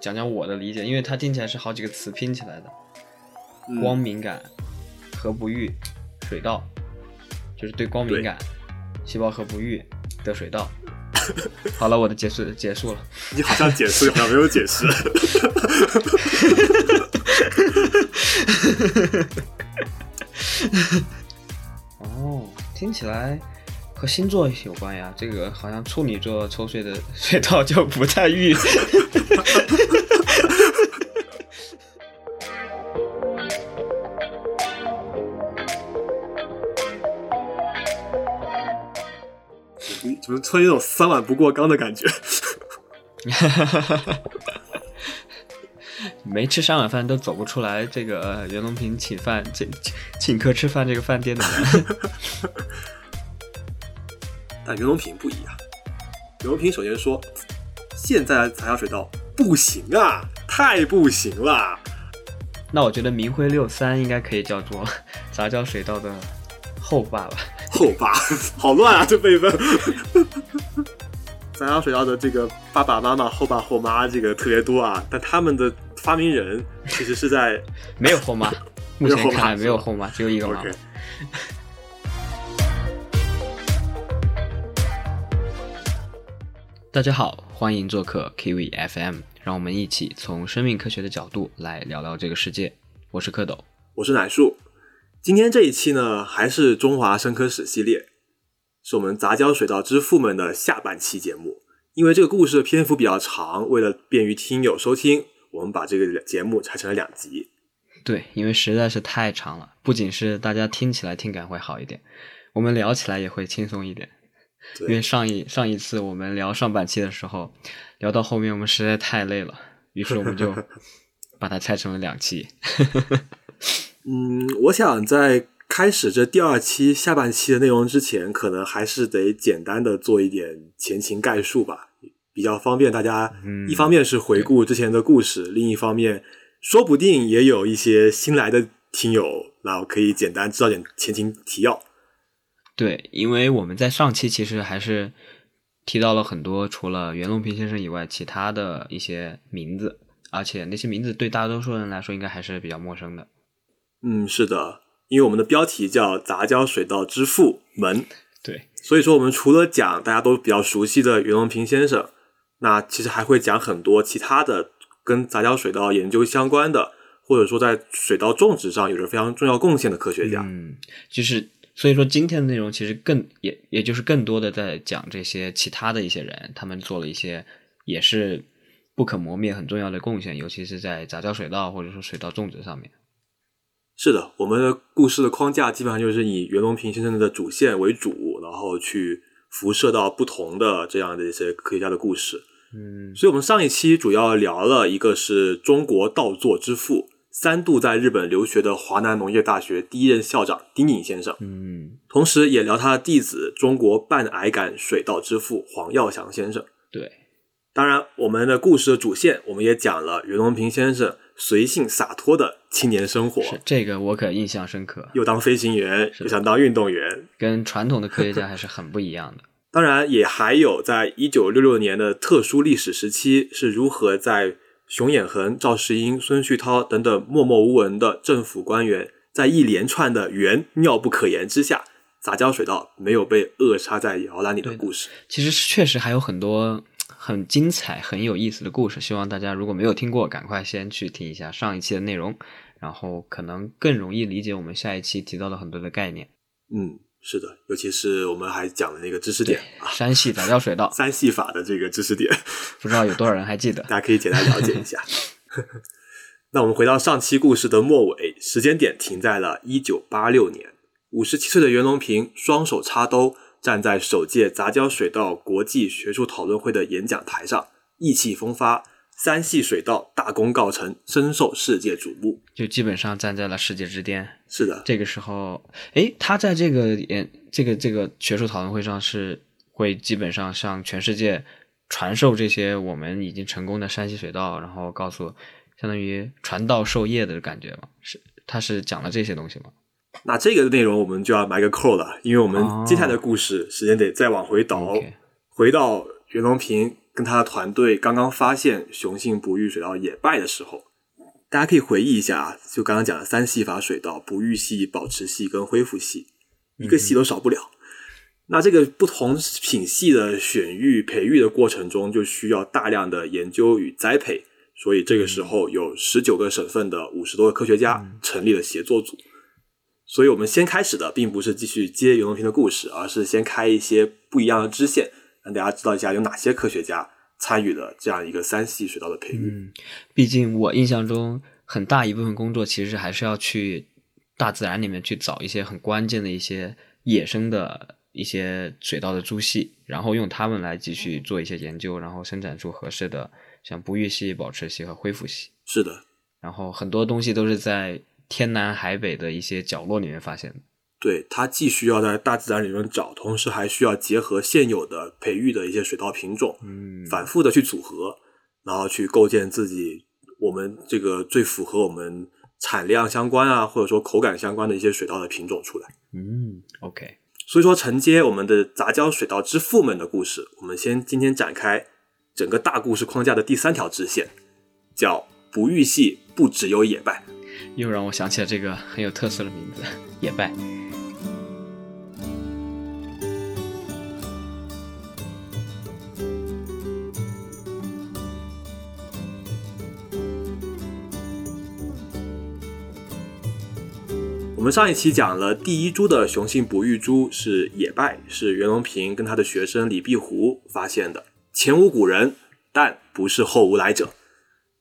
讲讲我的理解，因为它听起来是好几个词拼起来的，嗯光敏感、核不育、水稻，就是对光敏感，细胞核不育得水稻。好了，我的解释结束了。你好像解释，好像没有解释。哦，听起来和星座有关呀。这个好像处女座抽水的水稻就不太育。怎么突然有种三碗不过冈的感觉？没吃三碗饭都走不出来这个呃袁隆平请饭这请请客吃饭这个饭店的门。但袁隆平不一样，袁隆平首先说，现在的杂交水稻不行啊，太不行了。那我觉得明辉六三应该可以叫做 杂交水稻的后爸吧。后爸，好乱啊，这辈分。杂交水稻的这个爸爸妈妈、后爸后妈这个特别多啊，但他们的发明人其实是在没有后妈，目前看来没有后妈，只有一个妈妈 OK。。大家好，欢迎做客 Kiwi FM，让我们一起从生命科学的角度来聊聊这个世界。我是蝌蚪。我是奶树。今天这一期呢，还是中华生科史系列，是我们杂交水稻之父们的下半期节目。因为这个故事的篇幅比较长，为了便于听友收听，我们把这个节目拆成了两集。对，因为实在是太长了，不仅是大家听起来听感会好一点，我们聊起来也会轻松一点。因为，上一上一次我们聊上半期的时候，聊到后面我们实在太累了，于是我们就 把它拆成了两期。嗯，我想在开始这第二期下半期的内容之前，可能还是得简单的做一点前情概述吧，比较方便大家。嗯一方面是回顾之前的故事，另一方面说不定也有一些新来的听友，那我可以简单知道点前情提要。对，因为我们在上期其实还是提到了很多除了袁隆平先生以外其他的一些名字，而且那些名字对大多数人来说应该还是比较陌生的。嗯，是的，因为我们的标题叫“杂交水稻之父们”，对，所以说我们除了讲大家都比较熟悉的袁隆平先生，那其实还会讲很多其他的跟杂交水稻研究相关的，或者说在水稻种植上有着非常重要贡献的科学家。嗯，就是所以说今天的内容其实更也也就是更多的在讲这些其他的一些人，他们做了一些也是不可磨灭很重要的贡献，尤其是在杂交水稻或者说水稻种植上面。是的，我们的故事的框架基本上就是以袁隆平先生的主线为主，然后去辐射到不同的这样的一些科学家的故事。嗯，所以，我们上一期主要聊了一个是中国稻作之父，三度在日本留学的华南农业大学第一任校长丁颖先生，嗯，同时也聊他的弟子中国半矮杆水稻之父黄耀祥先生。对，当然，我们的故事的主线，我们也讲了袁隆平先生随性洒脱的青年生活，是这个我可印象深刻，又当飞行员，又想当运动员，跟传统的科学家还是很不一样的。当然，也还有在一九六六年的特殊历史时期，是如何在熊衍恒、赵世英、孙旭涛等等默默无闻的政府官员，在一连串的原妙不可言之下，杂交水稻没有被扼杀在摇篮里的故事。其实确实还有很多很精彩、很有意思的故事，希望大家如果没有听过，赶快先去听一下上一期的内容，然后可能更容易理解我们下一期提到的很多的概念。嗯，是的，尤其是我们还讲了那个知识点啊，山系杂交水稻，三系法的这个知识点，不知道有多少人还记得？大家可以简单了解一下。那我们回到上期故事的末尾，时间点停在了一九八六年。五十七岁的袁隆平双手插兜，站在首届杂交水稻国际学术讨论会的演讲台上，意气风发，三系水稻大功告成，深受世界瞩目。就基本上站在了世界之巅。是的，这个时候，诶，他在这个演这个这个学术讨论会上是会基本上向全世界传授这些我们已经成功的山西水稻，然后告诉相当于传道授业的感觉嘛？是他是讲了这些东西吗？那这个内容我们就要埋个扣了，因为我们哦接下来的故事时间得再往回倒回到袁隆平跟他的团队刚刚发现雄性不育水稻野败的时候，大家可以回忆一下啊，就刚刚讲的三系法水稻：不育系、保持系跟恢复系，一个系都少不了。那这个不同品系的选育、培育的过程中，就需要大量的研究与栽培。所以这个时候，有十九个省份的五十多个科学家成立了协作组。所以我们先开始的并不是继续接袁隆平的故事，而是先开一些不一样的支线，让大家知道一下有哪些科学家参与了这样一个三系水稻的培育。嗯，毕竟我印象中很大一部分工作其实还是要去大自然里面去找一些很关键的一些野生的一些水稻的株系，然后用它们来继续做一些研究，然后生产出合适的像不育系、保持系和恢复系。是的，然后很多东西都是在天南海北的一些角落里面发现的。对，它既需要在大自然里面找，同时还需要结合现有的培育的一些水稻品种，嗯，反复的去组合，然后去构建自己我们这个最符合我们产量相关啊，或者说口感相关的一些水稻的品种出来。嗯，OK，所以说，承接我们的杂交水稻之父们的故事，我们先今天展开整个大故事框架的第三条支线，叫不育系不只有野败。又让我想起了这个很有特色的名字——野败。们上一期讲了第一株的雄性不育株是野败，是袁隆平跟他的学生李碧湖发现的。前无古人，但不是后无来者。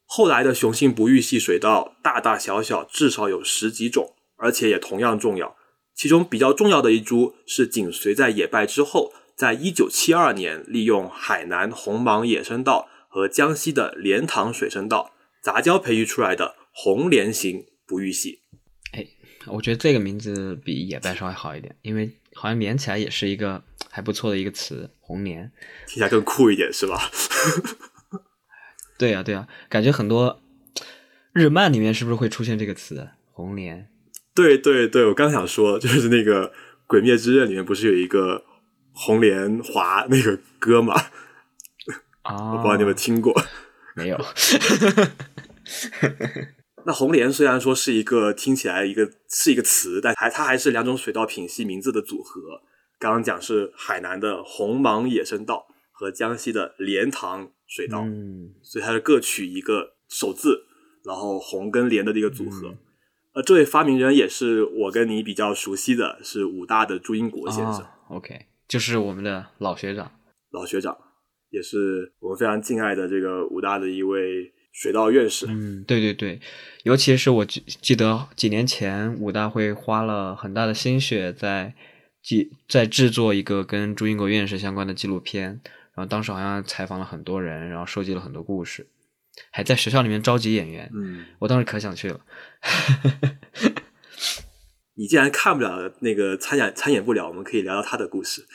后来的雄性不育系水稻大大小小至少有十几种，而且也同样重要。其中比较重要的一株是紧随在野败之后，在一九七二年利用海南红芒野生稻和江西的莲塘水生稻杂交培育出来的红莲型不育系。我觉得这个名字比野败稍微好一点，因为好像连起来也是一个还不错的一个词“红莲听起来更酷一点，是吧？”。对呀、对呀、感觉很多日漫里面是不是会出现这个词“红莲 对对对，我刚想说，就是那个《鬼灭之刃》里面不是有一个红莲华那个歌嘛？”啊？我不知道你有没有听过。没有？那红莲虽然说是一个听起来一个是一个词，但还它还是两种水稻品系名字的组合。刚刚讲是海南的红芒野生稻和江西的莲塘水稻，嗯所以它是各取一个首字，然后红跟莲的这个组合。嗯呃，这位发明人也是我跟你比较熟悉的，是武大的朱英国先生，啊 OK，就是我们的老学长。老学长，也是我们非常敬爱的这个武大的一位水稻院士。嗯，对对对，尤其是我记记得几年前武大会花了很大的心血在记在制作一个跟朱英国院士相关的纪录片，然后当时好像采访了很多人，然后收集了很多故事，还在学校里面召集演员，嗯，我当时可想去了。你既然看不了那个参演参演不了，我们可以聊聊他的故事。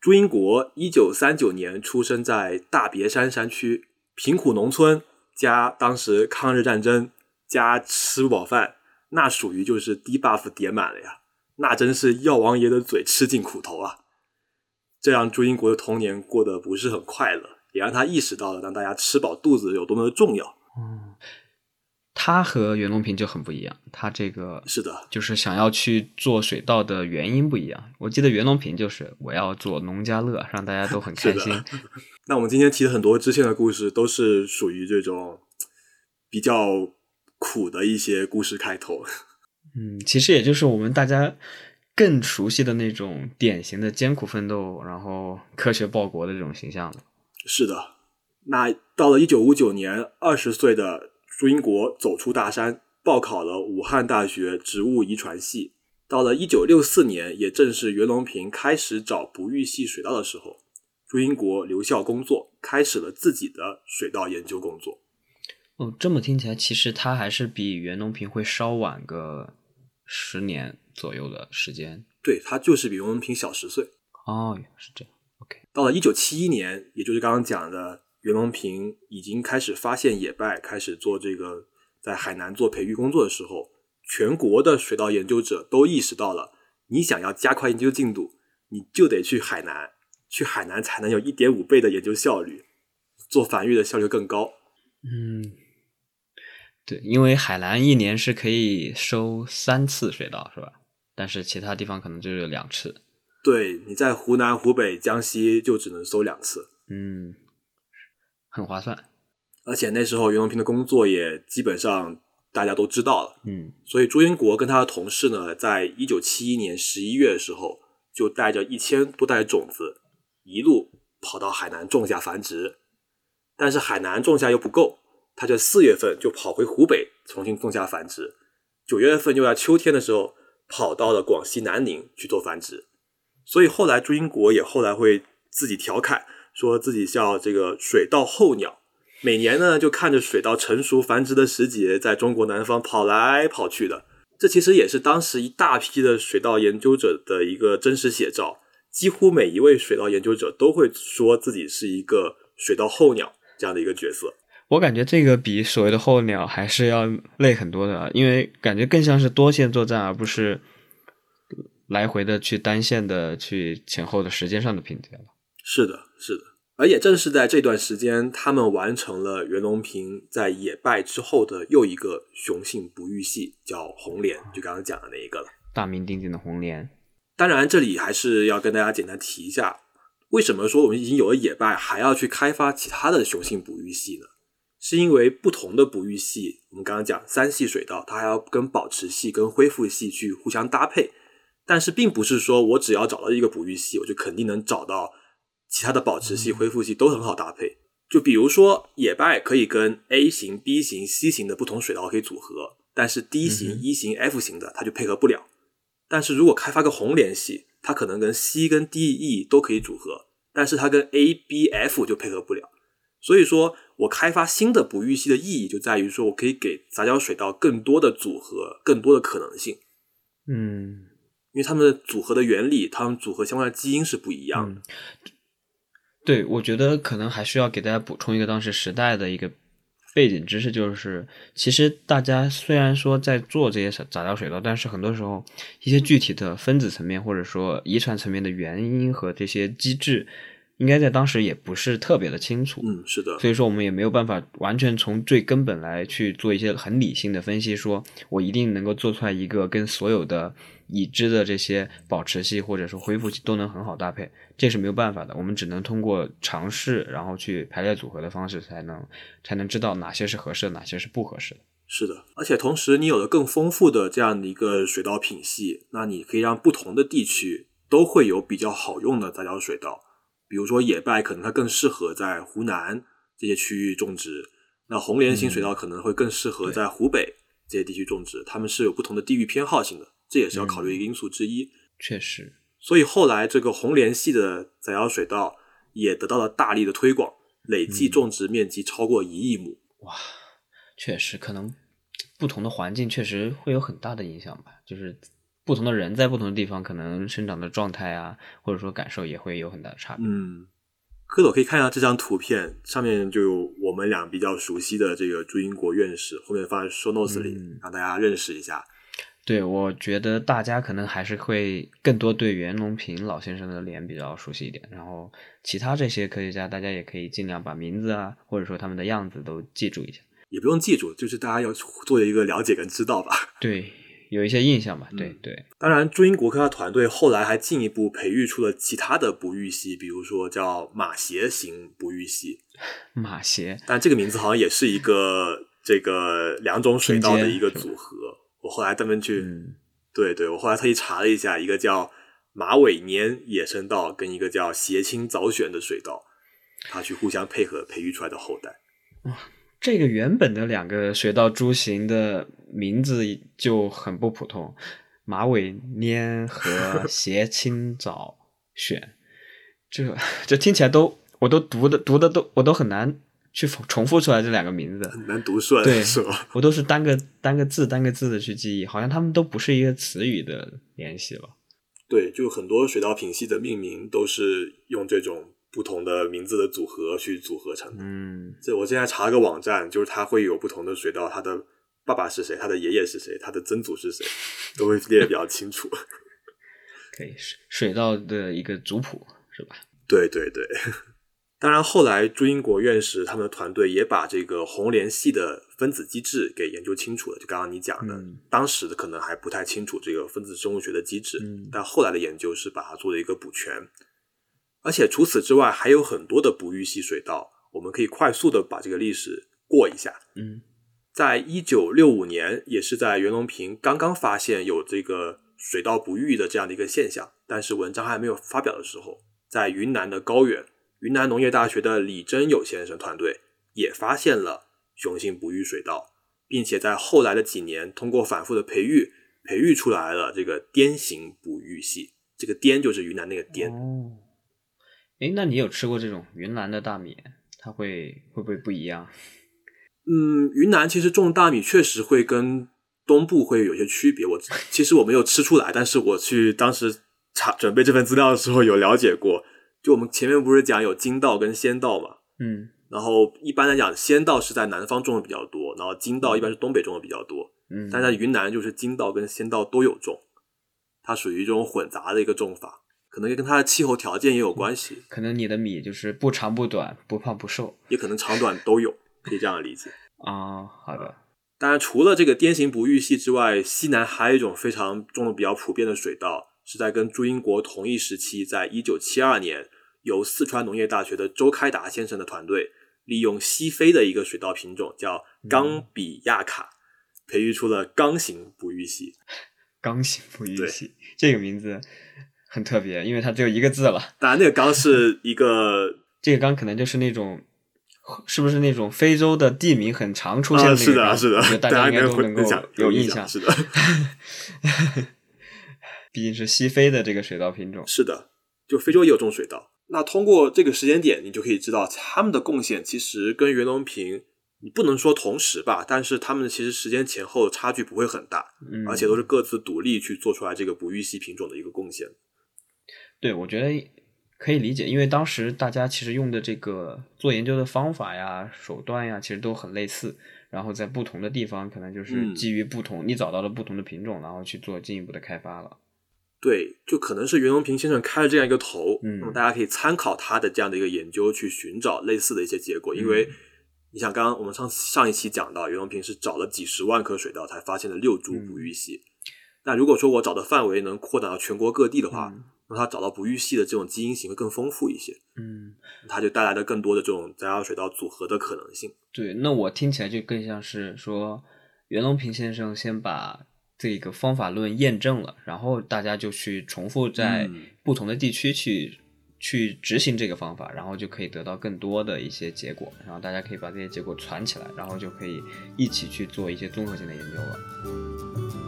朱英国一九三九年出生在大别山山区，贫苦农村加当时抗日战争加吃不饱饭，那属于就是低 buff 叠满了呀，那真是药王爷的嘴吃尽苦头啊！这让朱英国的童年过得不是很快乐，也让他意识到了让大家吃饱肚子有多么的重要。嗯他和袁隆平就很不一样，他这个是的，就是想要去做水稻的原因不一样。我记得袁隆平就是我要做农家乐，让大家都很开心。那我们今天提的很多支线的故事，都是属于这种比较苦的一些故事开头。嗯，其实也就是我们大家更熟悉的那种典型的艰苦奋斗，然后科学报国的这种形象了。是的，那到了一九五九年，二十岁的朱英国走出大山，报考了武汉大学植物遗传系。到了一九六四年，也正是袁隆平开始找不育系水稻的时候，朱英国留校工作，开始了自己的水稻研究工作。哦，这么听起来，其实他还是比袁隆平会稍晚个十年左右的时间。对他就是比袁隆平小十岁。哦，原来是这样。OK，到了一九七一年，也就是刚刚讲的，袁隆平已经开始发现野败，开始做这个在海南做培育工作的时候，全国的水稻研究者都意识到了，你想要加快研究进度，你就得去海南，去海南才能有一点五倍的研究效率。做繁育的效率更高。嗯，对，因为海南一年是可以收三次水稻，是吧？但是其他地方可能就有两次。对，你在湖南、湖北、江西就只能收两次。嗯，很划算。而且那时候袁隆平的工作也基本上大家都知道了。嗯所以朱英国跟他的同事呢，在一九七一年十一月的时候，就带着一千多袋种子，一路跑到海南种下繁殖。但是海南种下又不够，他就四月份就跑回湖北重新种下繁殖，九月份又在秋天的时候跑到了广西南宁去做繁殖。所以后来朱英国也后来会自己调侃，说自己叫这个水稻候鸟，每年呢就看着水稻成熟繁殖的时节，在中国南方跑来跑去的。这其实也是当时一大批的水稻研究者的一个真实写照。几乎每一位水稻研究者都会说自己是一个水稻候鸟这样的一个角色。我感觉这个比所谓的候鸟还是要累很多的，因为感觉更像是多线作战，而不是来回的去单线的去前后的时间上的拼接了。是的，是的。而也正是在这段时间，他们完成了袁隆平在野败之后的又一个雄性不育系，叫红莲，就刚刚讲的那一个了。大名鼎鼎的红莲，当然，这里还是要跟大家简单提一下，为什么说我们已经有了野败，还要去开发其他的雄性哺育系呢？是因为不同的哺育系，我们刚刚讲三系水稻，它还要跟保持系、跟恢复系去互相搭配。但是，并不是说我只要找到一个哺育系，我就肯定能找到其他的保持系、恢复系都很好搭配。就比如说，野败可以跟 A 型、B 型、C 型的不同水稻可以组合，但是 D 型、嗯 E 型、F 型的它就配合不了。但是如果开发个红莲系，它可能跟 C 跟 D、E 都可以组合，但是它跟 A、B、F 就配合不了。所以说我开发新的哺育系的意义就在于说我可以给杂交水稻更多的组合、更多的可能性，嗯因为它们的组合的原理、它们组合相关的基因是不一样的。嗯，对，我觉得可能还需要给大家补充一个当时时代的一个背景知识，就是其实大家虽然说在做这些杂交水稻，但是很多时候一些具体的分子层面或者说遗传层面的原因和这些机制，应该在当时也不是特别的清楚。嗯，是的，所以说，我们也没有办法完全从最根本来去做一些很理性的分析，说我一定能够做出来一个跟所有的已知的这些保持系或者说恢复系都能很好搭配，这是没有办法的。我们只能通过尝试，然后去排列组合的方式，才能才能知道哪些是合适的，哪些是不合适的。是的，而且同时你有了更丰富的这样的一个水稻品系，那你可以让不同的地区都会有比较好用的杂交水稻。比如说野败，可能它更适合在湖南这些区域种植；那红莲型水稻可能会更适合在湖北这些地区种植。它们是有不同的地域偏好性的，这也是要考虑一个因素之一。确实，所以后来这个红莲系的杂交水稻也得到了大力的推广，累计种植面积超过一亿亩。哇确实可能不同的环境确实会有很大的影响吧，就是。不同的人在不同的地方，可能生长的状态啊，或者说感受也会有很大的差别。嗯，蝌蚪可以看一下这张图片，上面就有我们俩比较熟悉的这个朱英国院士，后面放在 show notes 里，嗯让大家认识一下。对，我觉得大家可能还是会更多对袁隆平老先生的脸比较熟悉一点，然后其他这些科学家，大家也可以尽量把名字啊，或者说他们的样子都记住一下。也不用记住，就是大家要做一个了解跟知道吧。对。有一些印象吧，对嗯对。当然，朱英国科他团队后来还进一步培育出了其他的哺育系，比如说叫马鞋型哺育系。马鞋，但这个名字好像也是一个这个两种水稻的一个组合。我后来专门去，嗯、对对，我后来特意查了一下，一个叫马尾粘野生稻，跟一个叫斜青早选的水稻，它去互相配合培育出来的后代。哇、嗯。这个原本的两个水稻株型的名字就很不普通，马尾粘和 斜青早选，这这听起来都我都读的读的都我都很难去重复出来这两个名字，很难读出来，对，是吧？我都是单个单个字单个字的去记忆，好像他们都不是一个词语的联系了。对，就很多水稻品系的命名都是用这种。不同的名字的组合去组合成的。嗯，这我现在查了个网站，就是它会有不同的水稻，它的爸爸是谁，它的爷爷是谁，它的曾祖是谁，都会列得比较清楚。可以，水水稻的一个族谱是吧？对对对。当然，后来朱英国院士他们的团队也把这个红莲系的分子机制给研究清楚了。就刚刚你讲的，嗯当时的可能还不太清楚这个分子生物学的机制，嗯但后来的研究是把它做了一个补全。而且除此之外，还有很多的不育系水稻，我们可以快速的把这个历史过一下。嗯在一九六五年，也是在袁隆平刚刚发现有这个水稻不育的这样的一个现象，但是文章还没有发表的时候，在云南的高原，云南农业大学的李真友先生团队也发现了雄性不育水稻，并且在后来的几年，通过反复的培育，培育出来了这个滇型不育系。这个滇就是云南那个滇，哦，诶，那你有吃过这种云南的大米？它会会不会不一样？嗯，云南其实种大米确实会跟东部会有些区别。我其实我没有吃出来，但是我去当时查准备这份资料的时候有了解过。就我们前面不是讲有金稻跟仙稻嘛，嗯然后一般来讲仙稻是在南方种的比较多，然后金稻一般是东北种的比较多。嗯，但在云南就是金稻跟仙稻都有种，它属于一种混杂的一个种法，可能跟它的气候条件也有关系，可能你的米就是不长不短，不胖不瘦也可能长短都有，可以这样理解。啊。好的，当然，除了这个滇型不育系之外，西南还有一种非常种的比较普遍的水稻，是在跟朱英国同一时期，在一九七二年，由四川农业大学的周开达先生的团队，利用西非的一个水稻品种叫冈比亚卡，培育出了冈型不育系。刚性不育系这个名字很特别，因为它只有一个字了。当然，那个缸是一个 这个缸可能就是那种，是不是那种非洲的地名很常出现是的，是的大家应该家都能够有印象。是的，毕竟是西非的这个水稻品种。是的，就非洲也有种水稻。那通过这个时间点，你就可以知道他们的贡献其实跟袁隆平，你不能说同时吧，但是他们其实时间前后差距不会很大，嗯，而且都是各自独立去做出来这个不育系品种的一个贡献。对，我觉得可以理解，因为当时大家其实用的这个做研究的方法呀、手段呀，其实都很类似。然后在不同的地方，可能就是嗯基于不同，你找到了不同的品种，然后去做进一步的开发了。对，就可能是袁隆平先生开了这样一个头，嗯那么大家可以参考他的这样的一个研究，去寻找类似的一些结果。因嗯为你想，刚刚我们上上一期讲到，袁隆平是找了几十万颗水稻才发现了六株不育系。那如果说我找的范围能扩展到全国各地的话，嗯那他找到不育系的这种基因型会更丰富一些，嗯，它就带来了更多的这种杂交水稻组合的可能性。对，那我听起来就更像是说，袁隆平先生先把这个方法论验证了，然后大家就去重复在嗯不同的地区去、去执行这个方法，然后就可以得到更多的一些结果，然后大家可以把这些结果攒起来，然后就可以一起去做一些综合性的研究了。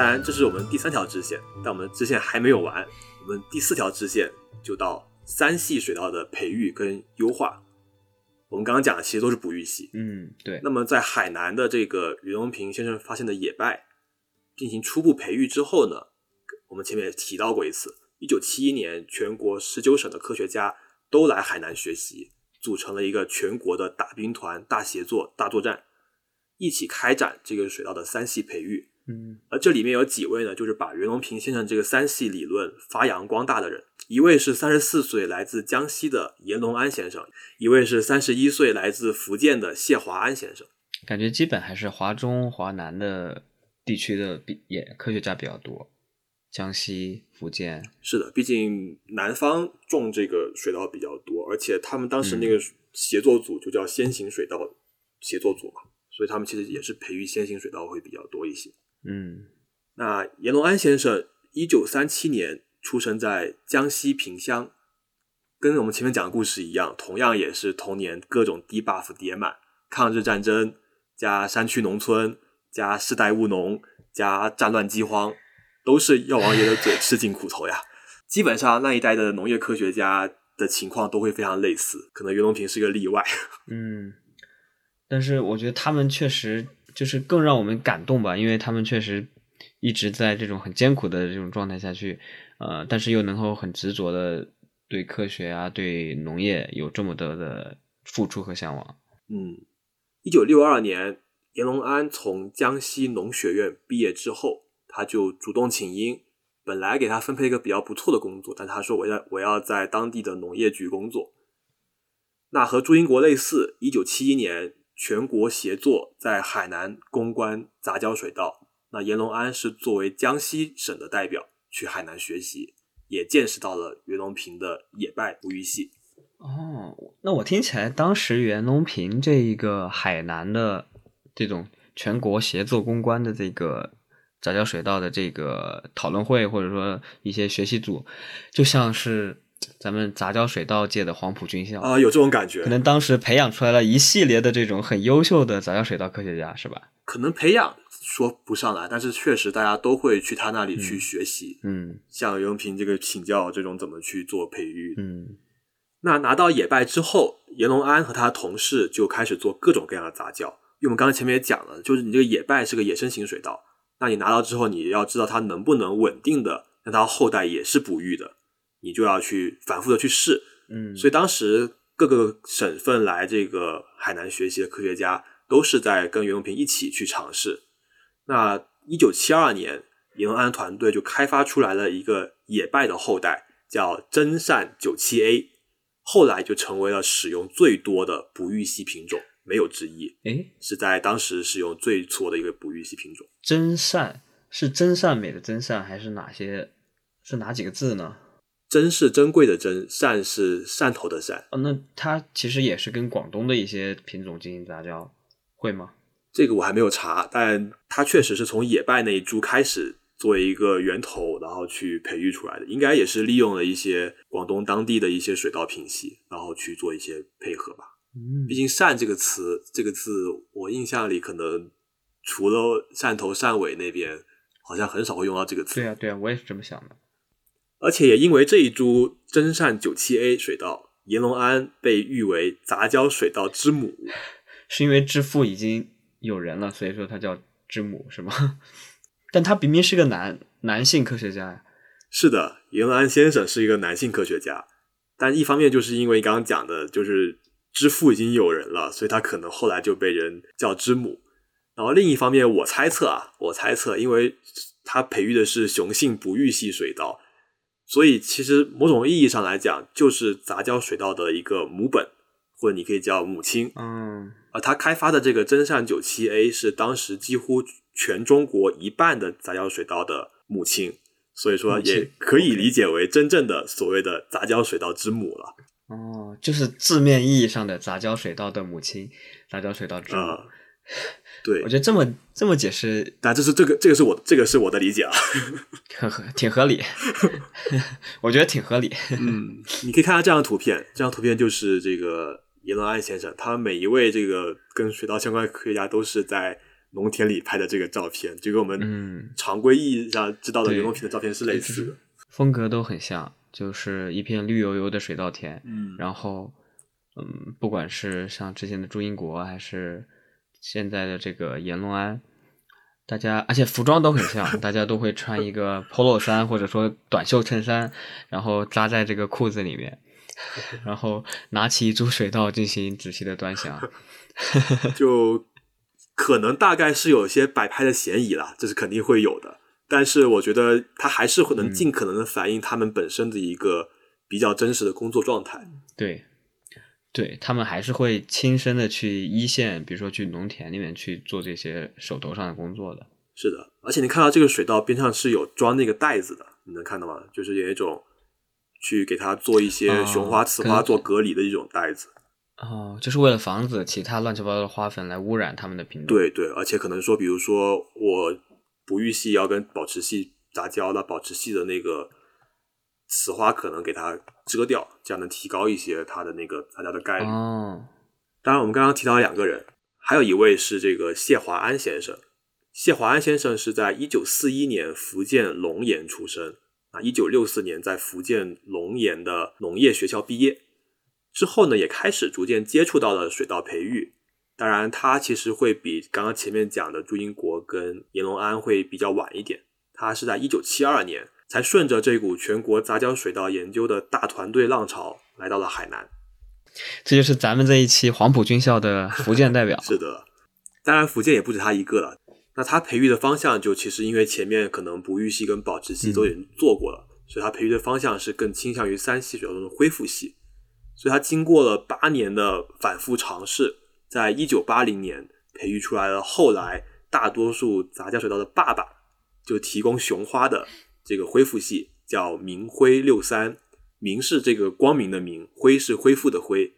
当然，这是我们第三条支线，但我们支线还没有完。我们第四条支线就到三系水稻的培育跟优化。我们刚刚讲的其实都是哺育系。嗯，对，那么在海南的这个袁隆平先生发现的野败进行初步培育之后呢，我们前面也提到过一次，一九七一年全国十九省的科学家都来海南学习，组成了一个全国的大兵团、大协作、大作战，一起开展这个水稻的三系培育。嗯而这里面有几位呢，就是把袁隆平先生这个三系理论发扬光大的人。一位是三十四岁来自江西的严龙安先生，一位是三十一岁来自福建的谢华安先生。感觉基本还是华中、华南的地区的比也科学家比较多，江西、福建，是的，毕竟南方种这个水稻比较多，而且他们当时那个协作组就叫先行水稻协作组嘛，所以他们其实也是培育先行水稻会比较多一些。嗯那阎龙安先生一九三七年出生在江西萍乡，跟我们前面讲的故事一样，同样也是童年各种低 buff 叠满，抗日战争加山区农村加世代务农加战乱饥荒，都是药王爷的嘴吃尽苦头呀。基本上那一代的农业科学家的情况都会非常类似，可能袁隆平是个例外。嗯，但是我觉得他们确实就是更让我们感动吧，因为他们确实一直在这种很艰苦的这种状态下去，呃，但是又能够很执着的对科学啊、对农业有这么多的付出和向往。嗯，一九六二年，严龙安从江西农学院毕业之后，他就主动请缨，本来给他分配一个比较不错的工作，但他说我要我要在当地的农业局工作。那和朱英国类似，一九七一年全国协作在海南攻关杂交水稻，那严龙安是作为江西省的代表去海南学习，也见识到了袁隆平的野败不育系。哦，那我听起来，当时袁隆平这一个海南的这种全国协作攻关的这个杂交水稻的这个讨论会，或者说一些学习组，就像是咱们杂交水稻界的黄埔军校啊、有这种感觉可。能当时培养出来了一系列的这种很优秀的杂交水稻科学家，是吧？可能培养说不上来，但是确实大家都会去他那里去学习，嗯像袁隆平这个请教这种怎么去做培育。嗯那拿到野败之后，严龙安和他的同事就开始做各种各样的杂交。因为我们刚才前面也讲了，就是你这个野败是个野生型水稻，那你拿到之后，你要知道它能不能稳定的让它后代也是哺育的，你就要去反复的去试。嗯，所以当时各个省份来这个海南学习的科学家，都是在跟袁隆平一起去尝试。那一九七二年，严龙安团队就开发出来了一个野败的后代，叫真善九七 A，后来就成为了使用最多的哺育系品种，没有之一，诶，是在当时使用最多的一个哺育系品种。真善是真善美的真善，还是哪些是哪几个字呢？珍是珍贵的珍，善是汕头的汕。哦，那它其实也是跟广东的一些品种进行杂交，会吗？这个我还没有查，但它确实是从野败那一株开始作为一个源头，然后去培育出来的，应该也是利用了一些广东当地的一些水稻品系，然后去做一些配合吧。嗯毕竟“汕”这个词，这个字我印象里可能除了汕头、汕尾那边，好像很少会用到这个词。对啊，对啊，我也是这么想的。而且也因为这一株真善九七 A 水稻，严龙安被誉为杂交水稻之母。是因为之父已经有人了，所以说他叫之母是吗？但他明明是个男男性科学家呀。是的，严龙安先生是一个男性科学家，但一方面就是因为刚刚讲的，就是之父已经有人了，所以他可能后来就被人叫之母。然后另一方面，我猜测啊，我猜测，因为他培育的是雄性不育系水稻，所以其实某种意义上来讲，就是杂交水稻的一个母本，或者你可以叫母亲。嗯，而他开发的这个真善九七 A 是当时几乎全中国一半的杂交水稻的母亲，所以说也可以理解为真正的所谓的杂交水稻之母了。哦，就是字面意义上的杂交水稻的母亲，杂交水稻之母。啊、对我，觉得这么这么解释但这是这个这个是我这个是我的理解啊。很合挺合理，我觉得挺合理。嗯，你可以看下这张图片，这张图片就是这个严伦安先生，他每一位这个跟水稻相关的科学家都是在农田里拍的这个照片，就跟我们嗯常规意义上知道的对袁隆平的照片是类似的。风格都很像，就是一片绿油油的水稻田，嗯然后，嗯，不管是像之前的朱英国，还是现在的这个阎龙安，大家而且服装都很像，大家都会穿一个 polo 衫或者说短袖衬衫，然后扎在这个裤子里面，然后拿起一株水稻进行仔细的端详。就可能大概是有些摆拍的嫌疑了，这是肯定会有的。但是我觉得他还是会能嗯尽可能的反映他们本身的一个比较真实的工作状态。对，对他们还是会亲身的去一线，比如说去农田里面去做这些手头上的工作的。是的，而且你看到这个水稻边上是有装那个袋子的，你能看到吗？就是有一种去给它做一些哦雄花、雌花做隔离的一种袋子。哦，就是为了防止其他乱七八糟的花粉来污染它们的品种。，对对，而且可能说，比如说我哺育系要跟保持系杂交，那保持系的那个雌花可能给它遮掉，这样能提高一些它的那个杂交的概率。哦，当然，我们刚刚提到两个人，还有一位是这个谢华安先生。谢华安先生是在一九四一年福建龙岩出生，啊，一九六四年在福建龙岩的农业学校毕业。之后呢，也开始逐渐接触到了水稻培育。当然，他其实会比刚刚前面讲的朱英国跟严龙安会比较晚一点。他是在一九七二年才顺着这股全国杂交水稻研究的大团队浪潮来到了海南。这就是咱们这一期黄埔军校的福建代表。是的，当然，福建也不止他一个了。那他培育的方向就其实因为前面可能哺育系跟保持系都已经做过了，所以他培育的方向是更倾向于三系水稻中的恢复系。所以他经过了八年的反复尝试，在一九八零年培育出来了后来大多数杂交水稻的爸爸，就提供雄花的这个恢复系，叫明辉六三。明是这个光明的明，恢是恢复的恢，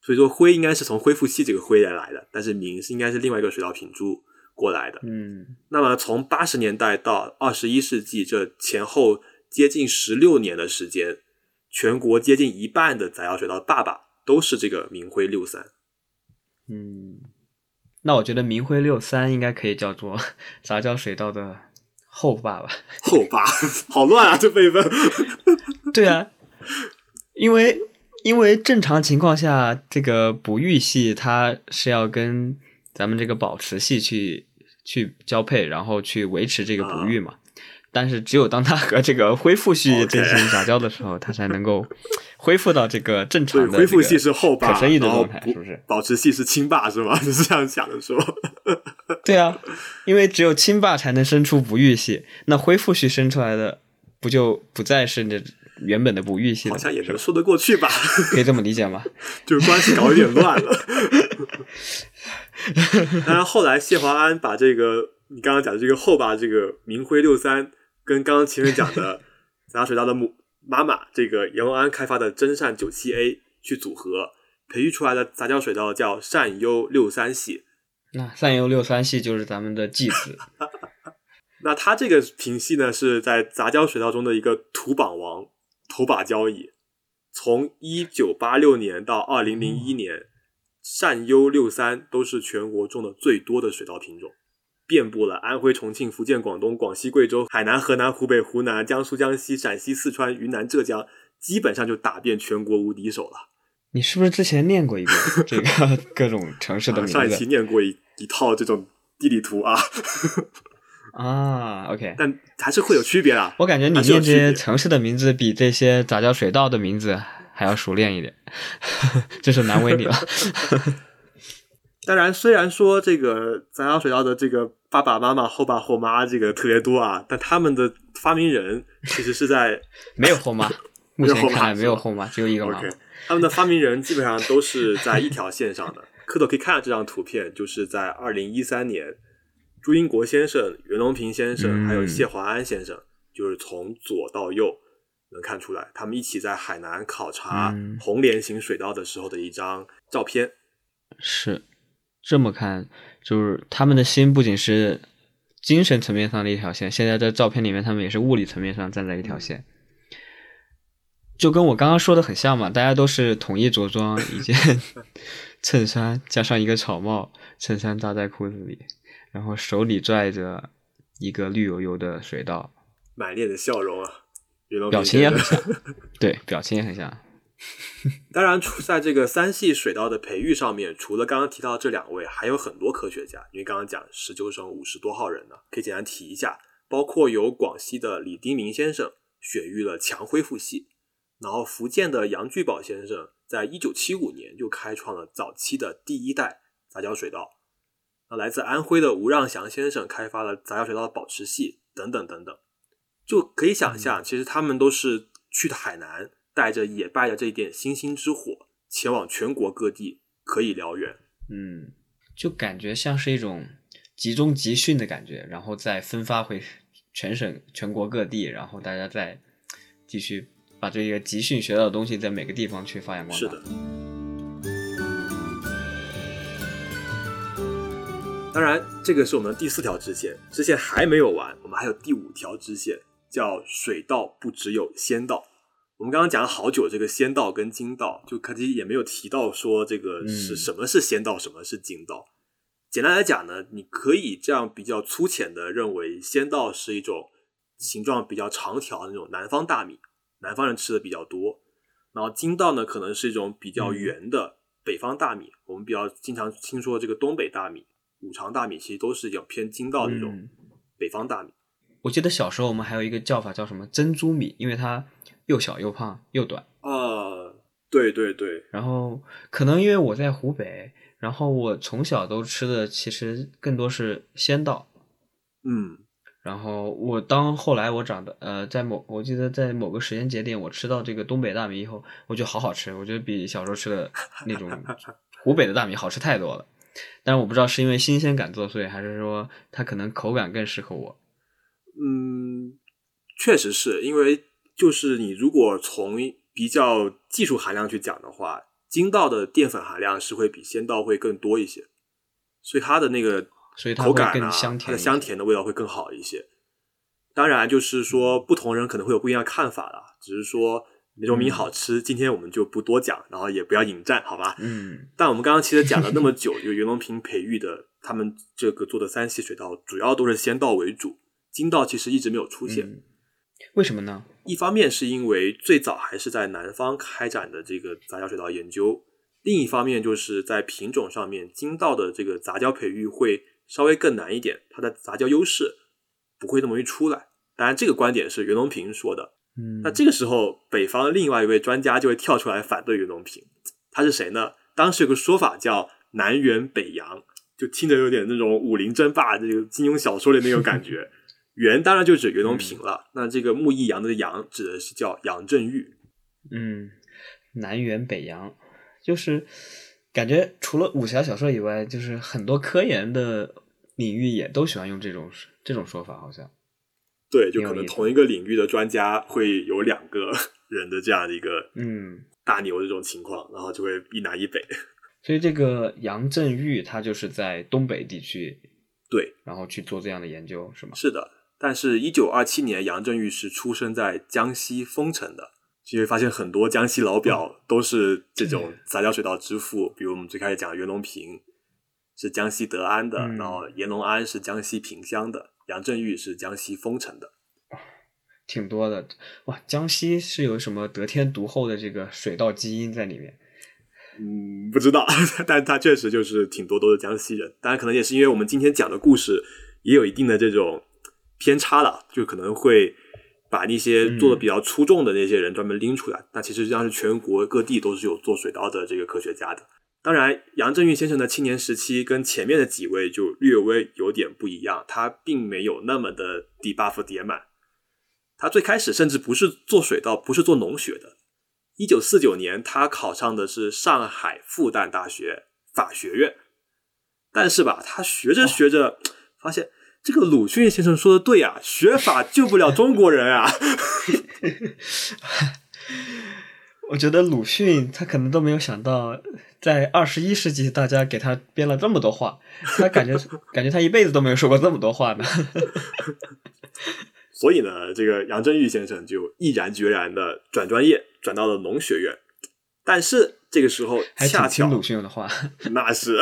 所以说恢应该是从恢复系这个恢来来的，但是明是应该是另外一个水稻品株过来的。嗯那么从八十年代到二十一世纪这前后接近十六年的时间，全国接近一半的杂交水稻爸爸都是这个明辉六三。嗯，那我觉得明辉六三应该可以叫做 杂交水稻的后爸吧。后爸，好乱啊，这辈分。对啊，因为因为正常情况下，这个哺育系它是要跟咱们这个保持系去去交配，然后去维持这个哺育嘛。但是只有当他和这个恢复系进行杂交的时候，他才能够恢复到这个正常，的恢复系是后爸，可生育的状态，是不是？保持系是亲爸是吗？你 是这样想的是吗？对啊，因为只有亲爸才能生出不育系，那恢复系生出来的不就不再是那原本的不育系了？好像也能说得过去吧，可以这么理解吗？就是关系搞有点乱了。当然，后来谢华安把这个你刚刚讲的这个后爸这个明辉六三，跟刚刚前面讲的 杂交水稻的母妈妈这个阎王安开发的真善九七 A 去组合，培育出来的杂交水稻叫善优六三系。那善优六三系就是咱们的继子，那它这个品系呢，是在杂交水稻中的一个土榜王，头把交椅。从一九八六年到二零零一年，善优六三都是全国种的最多的水稻品种，遍布了安徽、重庆、福建、广东、广西、贵州、海南、河南、湖北、湖南、江苏、江西、陕西、四川、云南、浙江，基本上就打遍全国无敌手了。你是不是之前念过一遍 这个各种城市的名啊上一期念过一一套这种地理图啊，啊？OK，但还是会有区别的。我感觉你念这些城市的名字比这些杂交水稻的名字还要熟练一点，真是难为你了。当然，虽然说这个杂交水稻的这个爸爸妈妈、后爸后妈这个特别多啊，但他们的发明人其实是在 没有后妈，目没有后妈前看来没有后妈，只有一个妈 OK，妈。他们的发明人基本上都是在一条线上的。蝌蚪可以看到这张图片，就是在二零一三年，朱英国先生、袁隆平先生嗯还有谢华安先生，就是从左到右能看出来，他们一起在海南考察嗯红莲型水稻的时候的一张照片。是这么看，就是他们的心不仅是精神层面上的一条线，现在在照片里面，他们也是物理层面上站在一条线，就跟我刚刚说的很像嘛。大家都是统一着装一件 衬衫，加上一个草帽，衬衫扎在裤子里，然后手里拽着一个绿油油的水稻，满脸的笑容啊，表情也很像，对，表情也很像。当然，除在这个三系水稻的培育上面，除了刚刚提到这两位，还有很多科学家。因为刚刚讲十九省五十多号人呢，可以简单提一下，包括有广西的李丁明先生选育了强恢复系，然后福建的杨聚宝先生在一九七五年就开创了早期的第一代杂交水稻。那来自安徽的吴让祥先生开发了杂交水稻的保持系，等等等等，就可以想象，其实他们都是去的海南。带着也拜着这一点星星之火，前往全国各地，可以燎原。嗯，就感觉像是一种集中集训的感觉，然后再分发回全省、全国各地，然后大家再继续把这个集训学到的东西，在每个地方去发扬光大。是的。当然，这个是我们的第四条支线，支线还没有完，我们还有第五条支线，叫水稻不只有仙稻。我们刚刚讲了好久这个仙道跟金道，就可惜也没有提到说这个是嗯什么是仙稻，什么是金道。简单来讲呢，你可以这样比较粗浅的认为，仙道是一种形状比较长条的那种南方大米，南方人吃的比较多。然后金道呢，可能是一种比较圆的北方大米，我们比较经常听说这个东北大米、五常大米，其实都是有偏金道这种嗯北方大米。我记得小时候我们还有一个叫法叫什么珍珠米，因为它又小又胖又短。啊，对对对，然后可能因为我在湖北，然后我从小都吃的其实更多是鲜稻。嗯然后我当后来我长大，呃，在某我记得在某个时间节点，我吃到这个东北大米以后，我觉得好好吃，我觉得比小时候吃的那种 湖北的大米好吃太多了。但是我不知道是因为新鲜感作祟，还是说它可能口感更适合我。嗯，确实是因为就是你如果从比较技术含量去讲的话，精稻的淀粉含量是会比鲜稻会更多一些，所以它的那个口感啊，它的香甜的味道会更好一些。当然，就是说不同人可能会有不一样的看法啦，只是说哪种米好吃，今天我们就不多讲，然后也不要引战，好吧？嗯但我们刚刚其实讲了那么 久，就袁隆平培育的他们这个做的三系水稻，主要都是鲜稻为主，精稻其实一直没有出现。嗯，为什么呢？一方面是因为最早还是在南方开展的这个杂交水稻研究，另一方面就是在品种上面，精稻的这个杂交培育会稍微更难一点，它的杂交优势不会那么容易出来。当然，这个观点是袁隆平说的。嗯，那这个时候，北方另外一位专家就会跳出来反对袁隆平，他是谁呢？当时有个说法叫“南辕北杨”，就听着有点那种武林争霸这个金庸小说里那种感觉。袁当然就指袁隆平了，那这个木易杨的杨指的是叫杨振玉。嗯，南辕北杨，就是感觉除了武侠小说以外，就是很多科研的领域也都喜欢用这种这种说法，好像。对，就可能同一个领域的专家会有两个 人的这样的一个嗯，大牛这种情况，然后就会一南一北。所以这个杨振玉他就是在东北地区，对，然后去做这样的研究，是吗？是的，但是，一九二七年，杨振玉是出生在江西丰城的。就会发现很多江西老表都是这种杂交水稻之父，比如我们最开始讲的袁隆平是江西德安的，嗯然后阎龙安是江西萍乡的，杨振玉是江西丰城的。挺多的哇！江西是有什么得天独厚的这个水稻基因在里面？嗯，不知道，但他确实就是挺多都是江西人。当然，可能也是因为我们今天讲的故事也有一定的这种偏差了，就可能会把那些做的比较出众的那些人专门拎出来。那其实实际上是全国各地都是有做水稻的这个科学家的。当然，杨振玉先生的青年时期跟前面的几位就略微有点不一样，他并没有那么的 debuff 叠满。他最开始甚至不是做水稻，不是做农学的。一九四九年，他考上的是上海复旦大学法学院，但是吧，他学着学着，发现这个鲁迅先生说的对啊，学法救不了中国人啊。我觉得鲁迅他可能都没有想到，在二十一世纪，大家给他编了这么多话，他感觉 感觉他一辈子都没有说过这么多话呢。所以呢，这个杨振玉先生就毅然决然的转专业，转到了农学院。但是这个时候还恰巧听鲁迅的话。那是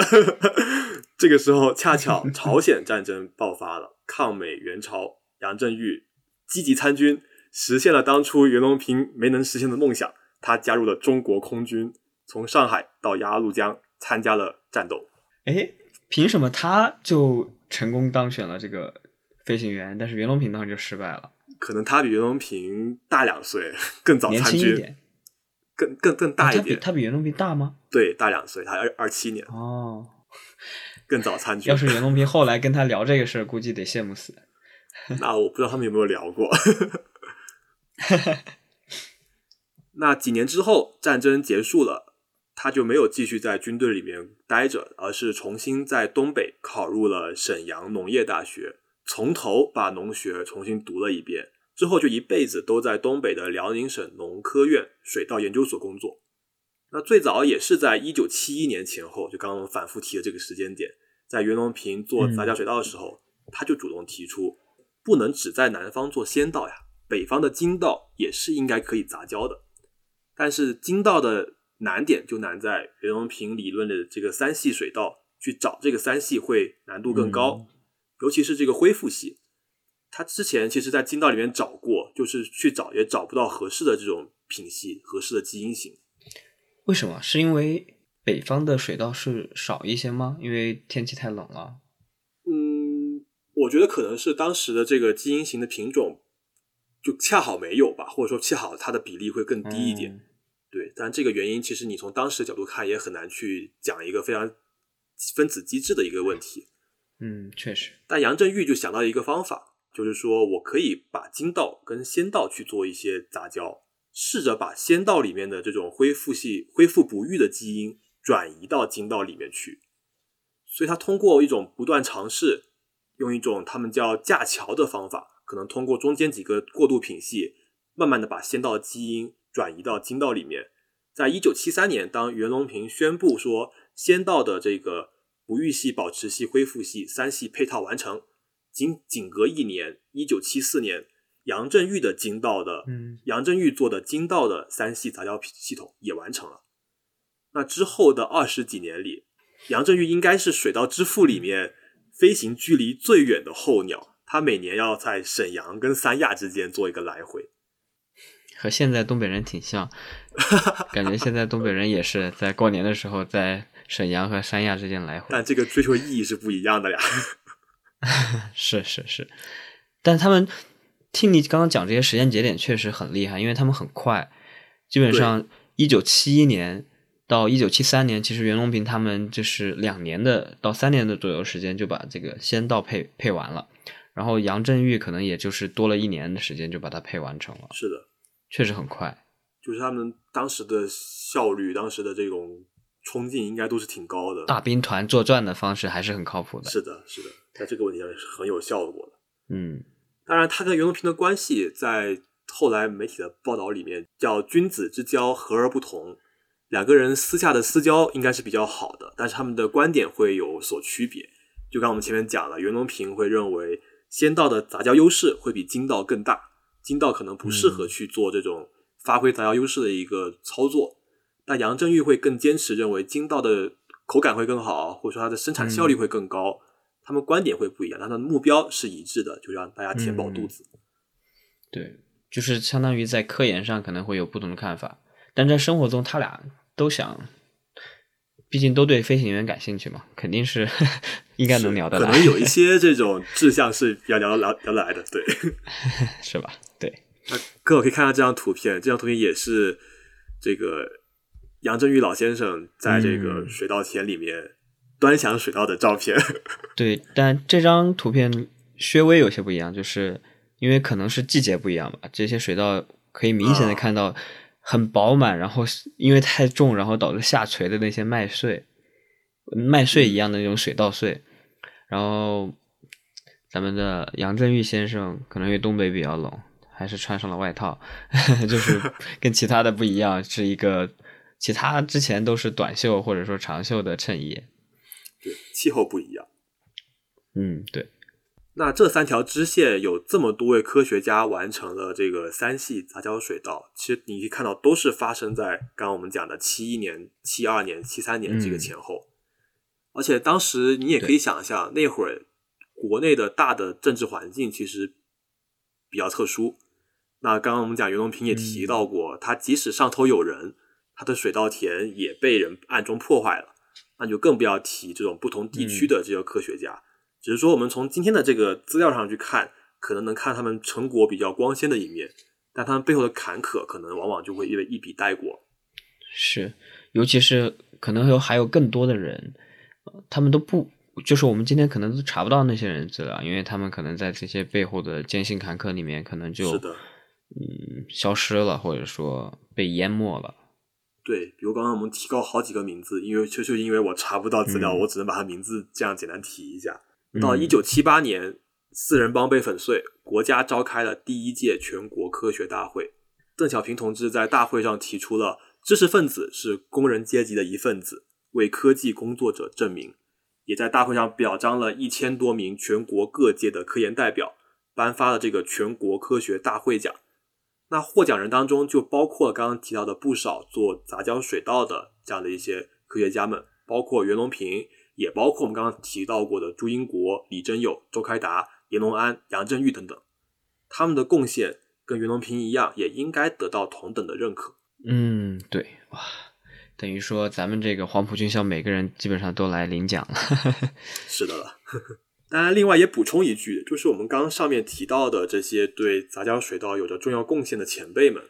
这个时候恰巧朝鲜战争爆发了，抗美援朝，杨振玉积极参军，实现了当初袁隆平没能实现的梦想。他加入了中国空军，从上海到鸭绿江参加了战斗。哎，凭什么他就成功当选了这个飞行员，但是袁隆平当时就失败了？可能他比袁隆平大两岁，更早参军，轻一点，更更更大啊他比一点。他比袁隆平大吗？对，大两岁，他二二七年，哦，更早参军要。是袁隆平后来跟他聊这个事儿，估计得羡慕死。那我不知道他们有没有聊过。那几年之后，战争结束了，他就没有继续在军队里面待着，而是重新在东北考入了沈阳农业大学，从头把农学重新读了一遍。之后就一辈子都在东北的辽宁省农科院水稻研究所工作。那最早也是在一九七一年前后，就刚刚我们反复提的这个时间点，在袁隆平做杂交水稻的时候，他就主动提出，不能只在南方做先稻呀，北方的精稻也是应该可以杂交的。但是精稻的难点就难在袁隆平理论的这个三系水稻，去找这个三系会难度更高，尤其是这个恢复系。他之前其实在金道里面找过，就是去找也找不到合适的这种品系、合适的基因型。为什么？是因为北方的水稻是少一些吗？因为天气太冷了。嗯，我觉得可能是当时的这个基因型的品种就恰好没有吧，或者说恰好它的比例会更低一点。嗯对，但这个原因其实你从当时的角度看也很难去讲一个非常分子机制的一个问题。嗯，确实。但杨振玉就想到一个方法，就是说我可以把金道跟仙道去做一些杂交，试着把仙道里面的这种恢复系、恢复不育的基因转移到金道里面去。所以他通过一种不断尝试，用一种他们叫架桥的方法，可能通过中间几个过渡品系，慢慢的把仙道基因转移到金道里面。在一九七三年，当袁隆平宣布说仙道的这个不育系、保持系、恢复系三系配套完成，仅仅隔一年，一九七四年，杨振玉的金道的，嗯，杨振玉做的金道的三系杂交系统也完成了。那之后的二十几年里，杨振玉应该是水稻之父里面飞行距离最远的候鸟，他每年要在沈阳跟三亚之间做一个来回。和现在东北人挺像，感觉现在东北人也是在过年的时候在沈阳和三亚之间来回。但这个追求意义是不一样的呀。是是是，但他们听你刚刚讲这些时间节点确实很厉害，因为他们很快，基本上一九七一年到一九七三年，其实袁隆平他们就是两年的到三年的左右时间就把这个先到配配完了，然后杨振玉可能也就是多了一年的时间就把它配完成了。是的。确实很快，就是他们当时的效率，当时的这种冲劲，应该都是挺高的。大兵团作战的方式还是很靠谱的。是的，是的，在这个问题上是很有效果的。嗯，当然，他跟袁隆平的关系，在后来媒体的报道里面叫“君子之交和而不同”，两个人私下的私交应该是比较好的，但是他们的观点会有所区别。就刚我们前面讲了，袁隆平会认为仙道的杂交优势会比金道更大。金道可能不适合去做这种发挥杂交优势的一个操作，但杨振玉会更坚持认为金道的口感会更好，或者说它的生产效率会更高。他们观点会不一样，但他的目标是一致的，就让大家填饱肚子。对，就是相当于在科研上可能会有不同的看法，但在生活中他俩都想，毕竟都对飞行员感兴趣嘛，肯定是 应该能聊得来。可能有一些这种志向是比较聊聊聊得来的，对，是吧？对 那各位可以看到这张图片，这张图片也是这个杨振玉老先生在这个水稻田里面端详水稻的照片。对，但这张图片稍微有些不一样，就是因为可能是季节不一样吧。这些水稻可以明显的看到很饱满，然后因为太重，然后导致下垂的那些麦穗，麦穗一样的那种水稻穗。然后咱们的杨振玉先生可能因为东北比较冷。还是穿上了外套，就是跟其他的不一样，是一个其他之前都是短袖或者说长袖的衬衣。对，气候不一样。嗯，对。那这三条支线有这么多位科学家完成了这个三系杂交水稻，其实你可以看到都是发生在刚刚我们讲的七一年、七二年、七三年这个前后。而且当时你也可以想象，那会儿国内的大的政治环境其实比较特殊。那刚刚我们讲袁隆平也提到过，他即使上头有人，他的水稻田也被人暗中破坏了，那就更不要提这种不同地区的这些科学家。只是说，我们从今天的这个资料上去看，可能能看他们成果比较光鲜的一面，但他们背后的坎坷，可能往往就会因为一笔带过。是，尤其是可能有还有更多的人，他们都不，就是我们今天可能都查不到那些人资料，因为他们可能在这些背后的艰辛坎坷里面，可能就。是的。嗯，消失了，或者说被淹没了。对，比如刚刚我们提到好几个名字，因为就就因为我查不到资料，我只能把他名字这样简单提一下。到一九七八年，四人帮被粉碎，国家召开了第一届全国科学大会。邓小平同志在大会上提出了“知识分子是工人阶级的一份子，为科技工作者证明”，也在大会上表彰了一千多名全国各界的科研代表，颁发了这个全国科学大会奖。那获奖人当中就包括刚刚提到的不少做杂交水稻的这样的一些科学家们，包括袁隆平，也包括我们刚刚提到过的朱英国、李真友、周开达、严龙安、杨振玉等等，他们的贡献跟袁隆平一样，也应该得到同等的认可。嗯，对，哇，等于说咱们这个黄埔军校每个人基本上都来领奖了。是的了。当然，另外也补充一句，就是我们刚刚上面提到的这些对杂交水稻有着重要贡献的前辈们，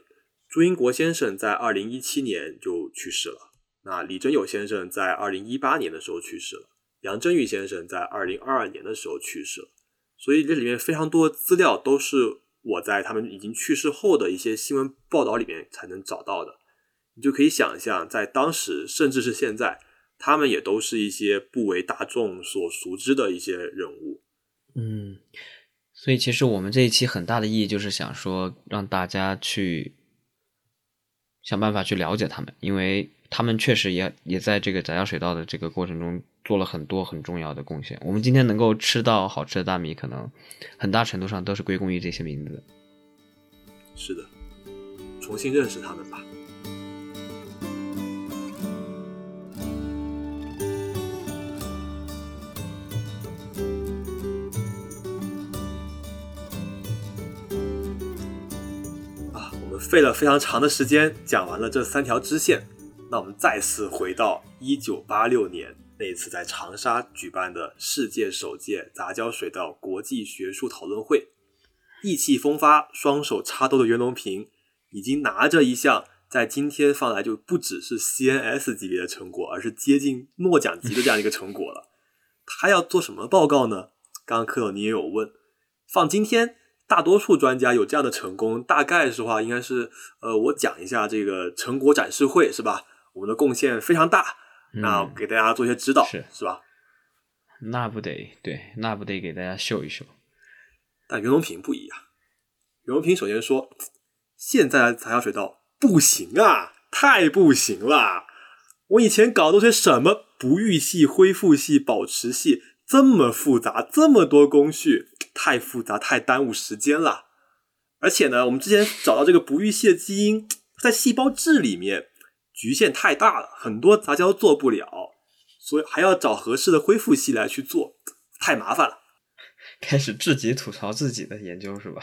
朱英国先生在二零一七年就去世了，那李真友先生在二零一八年的时候去世了，杨振玉先生在二零二二年的时候去世了。所以这里面非常多资料都是我在他们已经去世后的一些新闻报道里面才能找到的。你就可以想象，在当时甚至是现在，他们也都是一些不为大众所熟知的一些人物。嗯，所以其实我们这一期很大的意义就是想说，让大家去想办法去了解他们，因为他们确实也也在这个杂交水稻的这个过程中做了很多很重要的贡献。我们今天能够吃到好吃的大米，可能很大程度上都是归功于这些名字。是的，重新认识他们吧。费了非常长的时间讲完了这三条支线，那我们再次回到一九八六年那一次在长沙举办的世界首届杂交水稻国际学术讨论会，意气风发、双手插兜的袁隆平已经拿着一项在今天放来就不只是 CNS 级别的成果，而是接近诺奖级的这样一个成果了。他要做什么报告呢？刚刚克洛尼也有问，放今天。大多数专家有这样的成功，大概是话应该是，呃，我讲一下这个成果展示会是吧？我们的贡献非常大，那给大家做一些指导，是是吧？那不得对，那不得给大家秀一秀。但袁隆平不一样，袁隆平首先说，现在的杂交水稻不行啊，太不行了！我以前搞的都是什么不育系、恢复系、保持系，这么复杂，这么多工序。太复杂，太耽误时间了。而且呢，我们之前找到这个不育系的基因，在细胞质里面局限太大了，很多杂交做不了，所以还要找合适的恢复系来去做，太麻烦了。开始自己吐槽自己的研究是吧？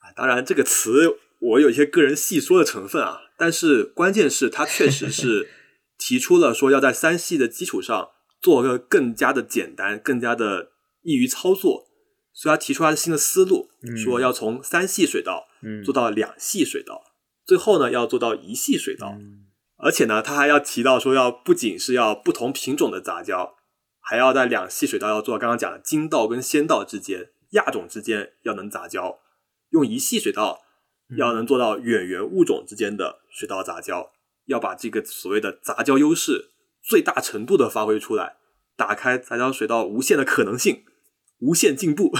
啊，当然这个词我有一些个人细说的成分啊，但是关键是它确实是提出了说要在三系的基础上做个更加的简单、更加的易于操作。所以他提出他的新的思路，说要从三系水稻做到两系水稻，最后呢要做到一系水稻，而且呢他还要提到说要不仅是要不同品种的杂交，还要在两系水稻要做到刚刚讲的金稻跟仙稻之间、亚种之间要能杂交，用一系水稻要能做到远缘物种之间的水稻杂交，要把这个所谓的杂交优势最大程度的发挥出来，打开杂交水稻无限的可能性。无限进步，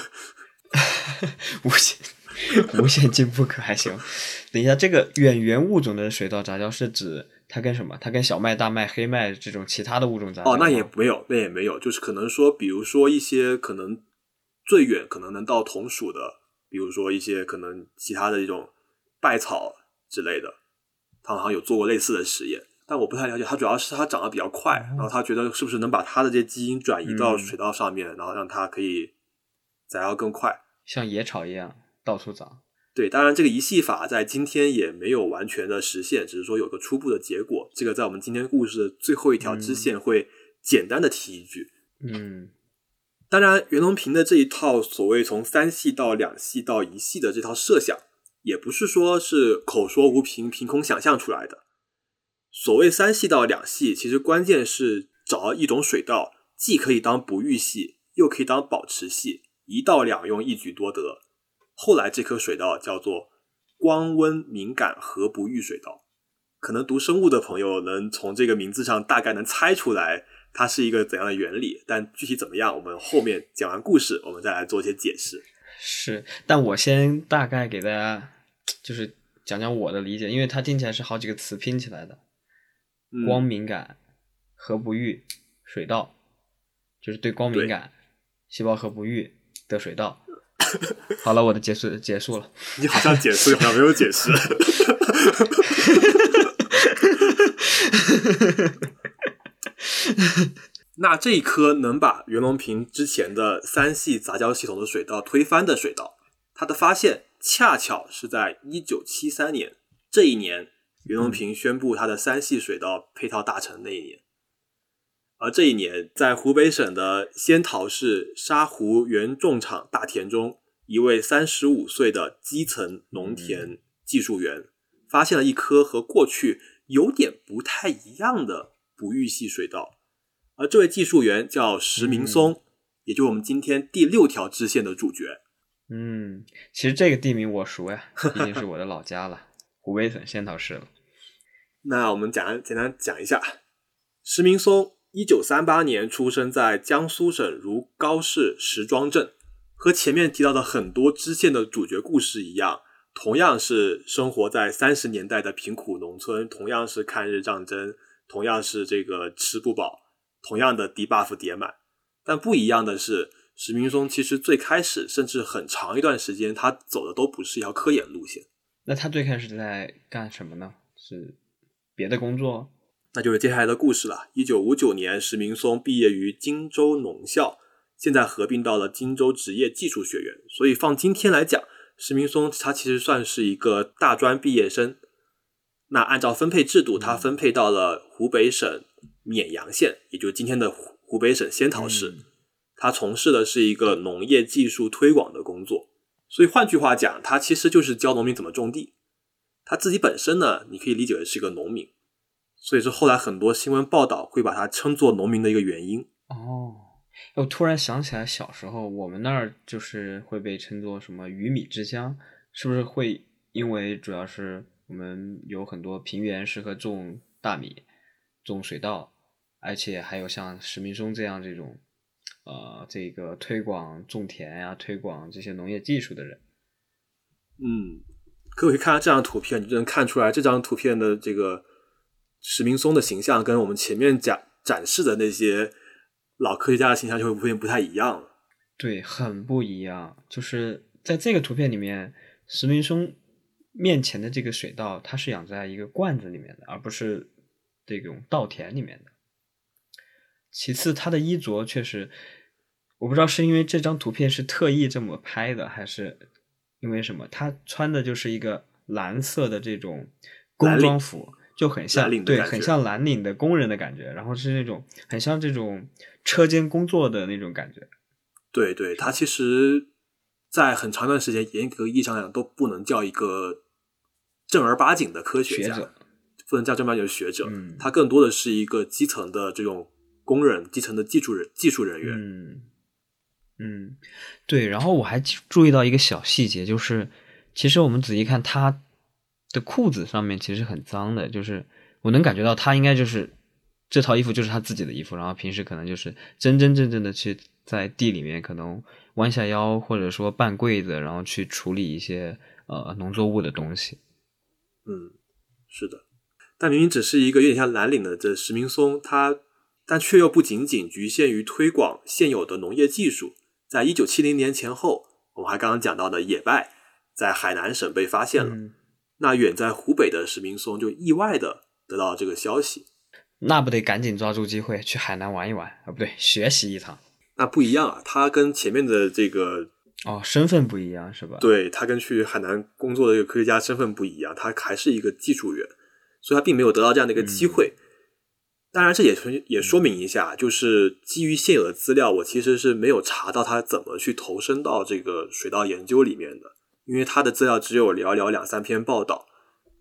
无限无限进步可还行？等一下，这个远缘物种的水稻杂交是指它跟什么？它跟小麦、大麦、黑麦这种其他的物种杂交？哦，那也没有，那也没有，就是可能说，比如说一些可能最远可能能到同属的，比如说一些可能其他的这种稗草之类的，他好像有做过类似的实验，但我不太了解。它主要是它长得比较快，然后他觉得是不是能把它的这些基因转移到水稻上面，然后让它可以。长要更快，像野草一样到处长。对，当然这个一系法在今天也没有完全的实现，只是说有个初步的结果。这个在我们今天故事的最后一条支线会简单的提一句。嗯，当然袁隆平的这一套所谓从三系到两系到一系的这套设想，也不是说是口说无凭、凭空想象出来的。所谓三系到两系，其实关键是找到一种水稻，既可以当不育系，又可以当保持系。一稻两用，一举多得。后来这颗水稻叫做光温敏感核不育水稻，可能读生物的朋友能从这个名字上大概能猜出来它是一个怎样的原理，但具体怎么样，我们后面讲完故事，我们再来做一些解释。是，但我先大概给大家就是讲讲我的理解，因为它听起来是好几个词拼起来的，光敏感和不育水稻，就是对光敏感，细胞核不育。的水稻，好了，我的结束结束了。你好像解释，好像没有解释。那这一颗能把袁隆平之前的三系杂交系统的水稻推翻的水稻，它的发现恰巧是在一九七三年。这一年，袁隆平宣布他的三系水稻配套大成那一年。而这一年，在湖北省的仙桃市沙湖原种场大田中，一位三十五岁的基层农田技术员发现了一颗和过去有点不太一样的不育系水稻。而这位技术员叫石明松，也就是我们今天第六条支线的主角。嗯，其实这个地名我熟呀，毕竟是我的老家了，湖北省仙桃市了。那我们讲简单讲一下，石明松一九三八年出生在江苏省如皋市石庄镇，和前面提到的很多支线的主角故事一样，同样是生活在三十年代的贫苦农村，同样是抗日战争，同样是这个吃不饱，同样的低 buff 叠满，但不一样的是。石明松其实最开始，甚至很长一段时间，他走的都不是一条科研路线。那他最开始在干什么呢？是别的工作？那就是接下来的故事了。一九五九年，石明松毕业于荆州农校，现在合并到了荆州职业技术学院。所以放今天来讲，石明松他其实算是一个大专毕业生。那按照分配制度，他分配到了湖北省沔阳县，也就是今天的湖湖北省仙桃市。他从事的是一个农业技术推广的工作，所以换句话讲，他其实就是教农民怎么种地。他自己本身呢，你可以理解为是一个农民，所以是后来很多新闻报道会把他称作农民的一个原因。哦，我突然想起来，小时候我们那儿就是会被称作什么“鱼米之乡”，是不是会因为主要是我们有很多平原适合种大米、种水稻，而且还有像石明松这样这种。呃，这个推广种田呀，推广这些农业技术的人，嗯，各位看到这张图片，你就能看出来这张图片的这个石明松的形象，跟我们前面展展示的那些老科学家的形象就会不会不太一样了。对，很不一样。就是在这个图片里面，石明松面前的这个水稻，它是养在一个罐子里面的，而不是这种稻田里面的。其次，他的衣着确实，我不知道是因为这张图片是特意这么拍的，还是因为什么？他穿的就是一个蓝色的这种工装服，就很像对，很像蓝领的工人的感觉。然后是那种很像这种车间工作的那种感觉。对对，他其实，在很长一段时间，严格意义上讲都不能叫一个正儿八经的科学家，不能叫正儿八经的学者。嗯，他更多的是一个基层的这种。工人基层的技术人技术人员，嗯嗯，对。然后我还注意到一个小细节，就是其实我们仔细看他的裤子上面其实很脏的，就是我能感觉到他应该就是这套衣服就是他自己的衣服，然后平时可能就是真真正正的去在地里面可能弯下腰或者说半跪着，然后去处理一些呃农作物的东西。嗯，是的。但明明只是一个有点像蓝领的这石明松，他。但却又不仅仅局限于推广现有的农业技术。在一九七零年前后，我们还刚刚讲到的野败在海南省被发现了。那远在湖北的石明松就意外的得到这个消息，那不得赶紧抓住机会去海南玩一玩啊？不对，学习一趟。那不一样啊，他跟前面的这个哦身份不一样是吧？对他跟去海南工作的这个科学家身份不一样，他还是一个技术员，所以他并没有得到这样的一个机会。当然，这也也说明一下，就是基于现有的资料，我其实是没有查到他怎么去投身到这个水稻研究里面的，因为他的资料只有寥寥两三篇报道，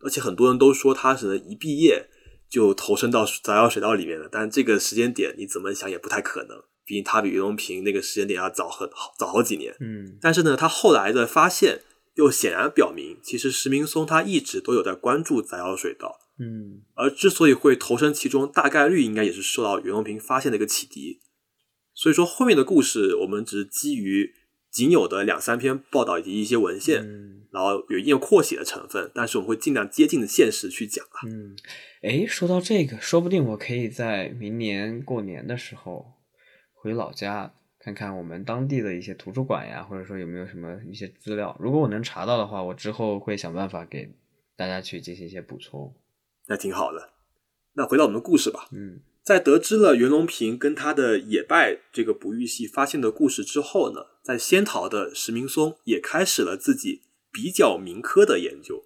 而且很多人都说他是一毕业就投身到杂交水稻里面的，但这个时间点你怎么想也不太可能，毕竟他比袁隆平那个时间点要早很早好几年。嗯，但是呢，他后来的发现又显然表明，其实石明松他一直都有在关注杂交水稻。嗯，而之所以会投身其中，大概率应该也是受到袁隆平发现的一个启迪。所以说后面的故事，我们只是基于仅有的两三篇报道以及一些文献，然后有一定扩写的成分，但是我们会尽量接近的现实去讲啊。嗯，哎，说到这个，说不定我可以在明年过年的时候回老家看看我们当地的一些图书馆呀，或者说有没有什么一些资料。如果我能查到的话，我之后会想办法给大家去进行一些补充。那挺好的。那回到我们的故事吧。嗯，在得知了袁隆平跟他的野败这个不育系发现的故事之后呢，在仙桃的石明松也开始了自己比较民科的研究。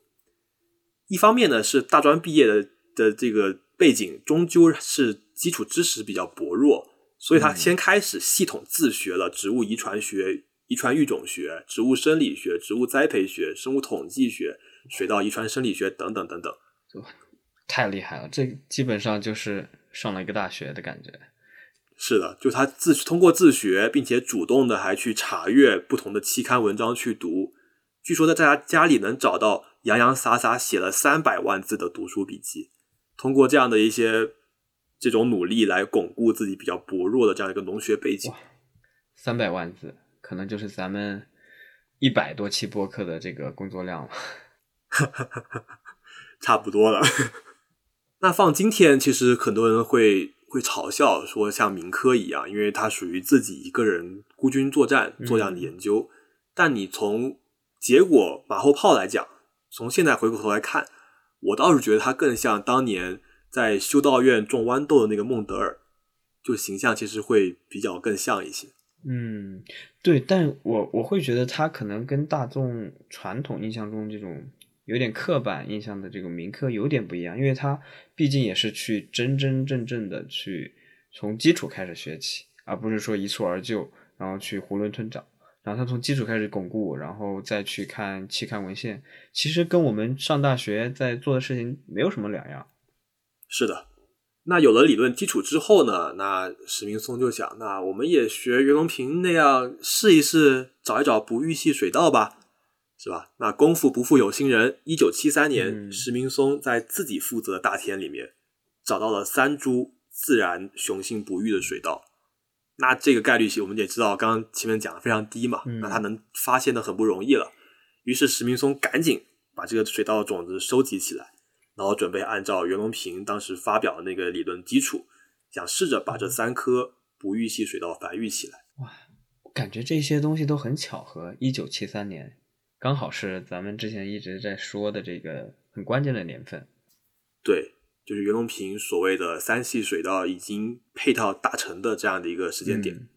一方面呢，是大专毕业的的这个背景终究是基础知识比较薄弱，所以他先开始系统自学了植物遗传学、遗传育种学、植物生理学、植物栽培学、生物统计学、水稻遗传生理学等等等等。太厉害了，这基本上就是上了一个大学的感觉。是的，就他自通过自学，并且主动的还去查阅不同的期刊文章去读。据说在他家里能找到洋洋洒洒写了三百万字的读书笔记。通过这样的一些这种努力来巩固自己比较薄弱的这样一个农学背景。三百万字可能就是咱们一百多期播客的这个工作量了。差不多了。那放今天，其实很多人会会嘲笑说，像民科一样，因为它属于自己一个人孤军作战做这样的研究。但你从结果马后炮来讲，从现在回过头来看，我倒是觉得他更像当年在修道院种豌豆的那个孟德尔，就形象其实会比较更像一些。嗯，对，但我我会觉得他可能跟大众传统印象中这种。有点刻板印象的这个民科有点不一样，因为他毕竟也是去真真正正的去从基础开始学起，而不是说一蹴而就，然后去囫囵吞枣。然后他从基础开始巩固，然后再去看期刊文献，其实跟我们上大学在做的事情没有什么两样。是的，那有了理论基础之后呢，那史明松就想，那我们也学袁隆平那样试一试，找一找不育系水稻吧。是吧？那功夫不负有心人。一九七三年，石明松在自己负责的大田里面找到了三株自然雄性不育的水稻。那这个概率性我们也知道，刚刚前面讲的非常低嘛。那他能发现的很不容易了。于是石明松赶紧把这个水稻的种子收集起来，然后准备按照袁隆平当时发表的那个理论基础，想试着把这三颗不育系水稻繁育起来。哇，感觉这些东西都很巧合。一九七三年。刚好是咱们之前一直在说的这个很关键的年份，对，就是袁隆平所谓的三系水稻已经配套达成的这样的一个时间点。